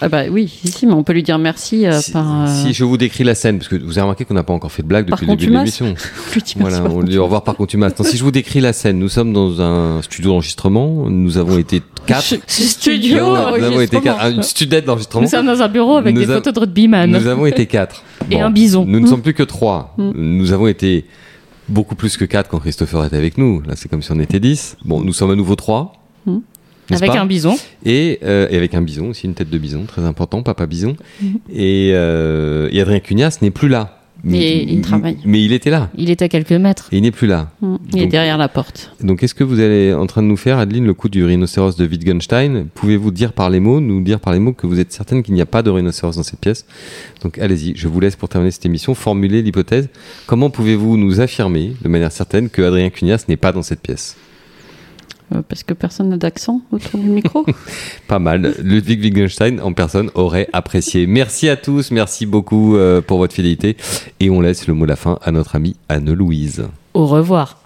Ah bah oui, si, mais on peut lui dire merci euh, si, par. Euh... Si je vous décris la scène, parce que vous avez remarqué qu'on n'a pas encore fait de blague depuis le début de l'émission. voilà, on dit au revoir par contumace. Non, si je vous décris la scène, nous sommes dans un studio d'enregistrement. Nous avons été quatre. studio Nous avons été quatre. Une studette d'enregistrement. Nous sommes dans un bureau avec Nous des a... photos de rugbyman. Nous avons été quatre. Et un bison. Nous ne sommes plus que trois. Mm. Nous avons été beaucoup plus que 4 quand Christopher est avec nous. Là, c'est comme si on était 10. Bon, nous sommes à nouveau 3. Avec pas un bison. et, euh, et avec un bison aussi, une tête de bison, très important, papa bison. Et, euh, et Adrien Cugnas n'est plus là. Mais il travaille. Mais il était là. Il est à quelques mètres. Et il n'est plus là. Mm. Il est derrière la porte. Donc, est-ce que vous allez en train de nous faire, Adeline, le coup du rhinocéros de Wittgenstein Pouvez-vous dire par les mots, nous dire par les mots que vous êtes certaine qu'il n'y a pas de rhinocéros dans cette pièce? Donc, allez-y, je vous laisse pour terminer cette émission formuler l'hypothèse. Comment pouvez-vous nous affirmer de manière certaine que Adrien Cugnas n'est pas dans cette pièce? Parce que personne n'a d'accent autour du micro. Pas mal. Ludwig Wittgenstein en personne aurait apprécié. Merci à tous, merci beaucoup euh, pour votre fidélité. Et on laisse le mot de la fin à notre amie Anne-Louise. Au revoir.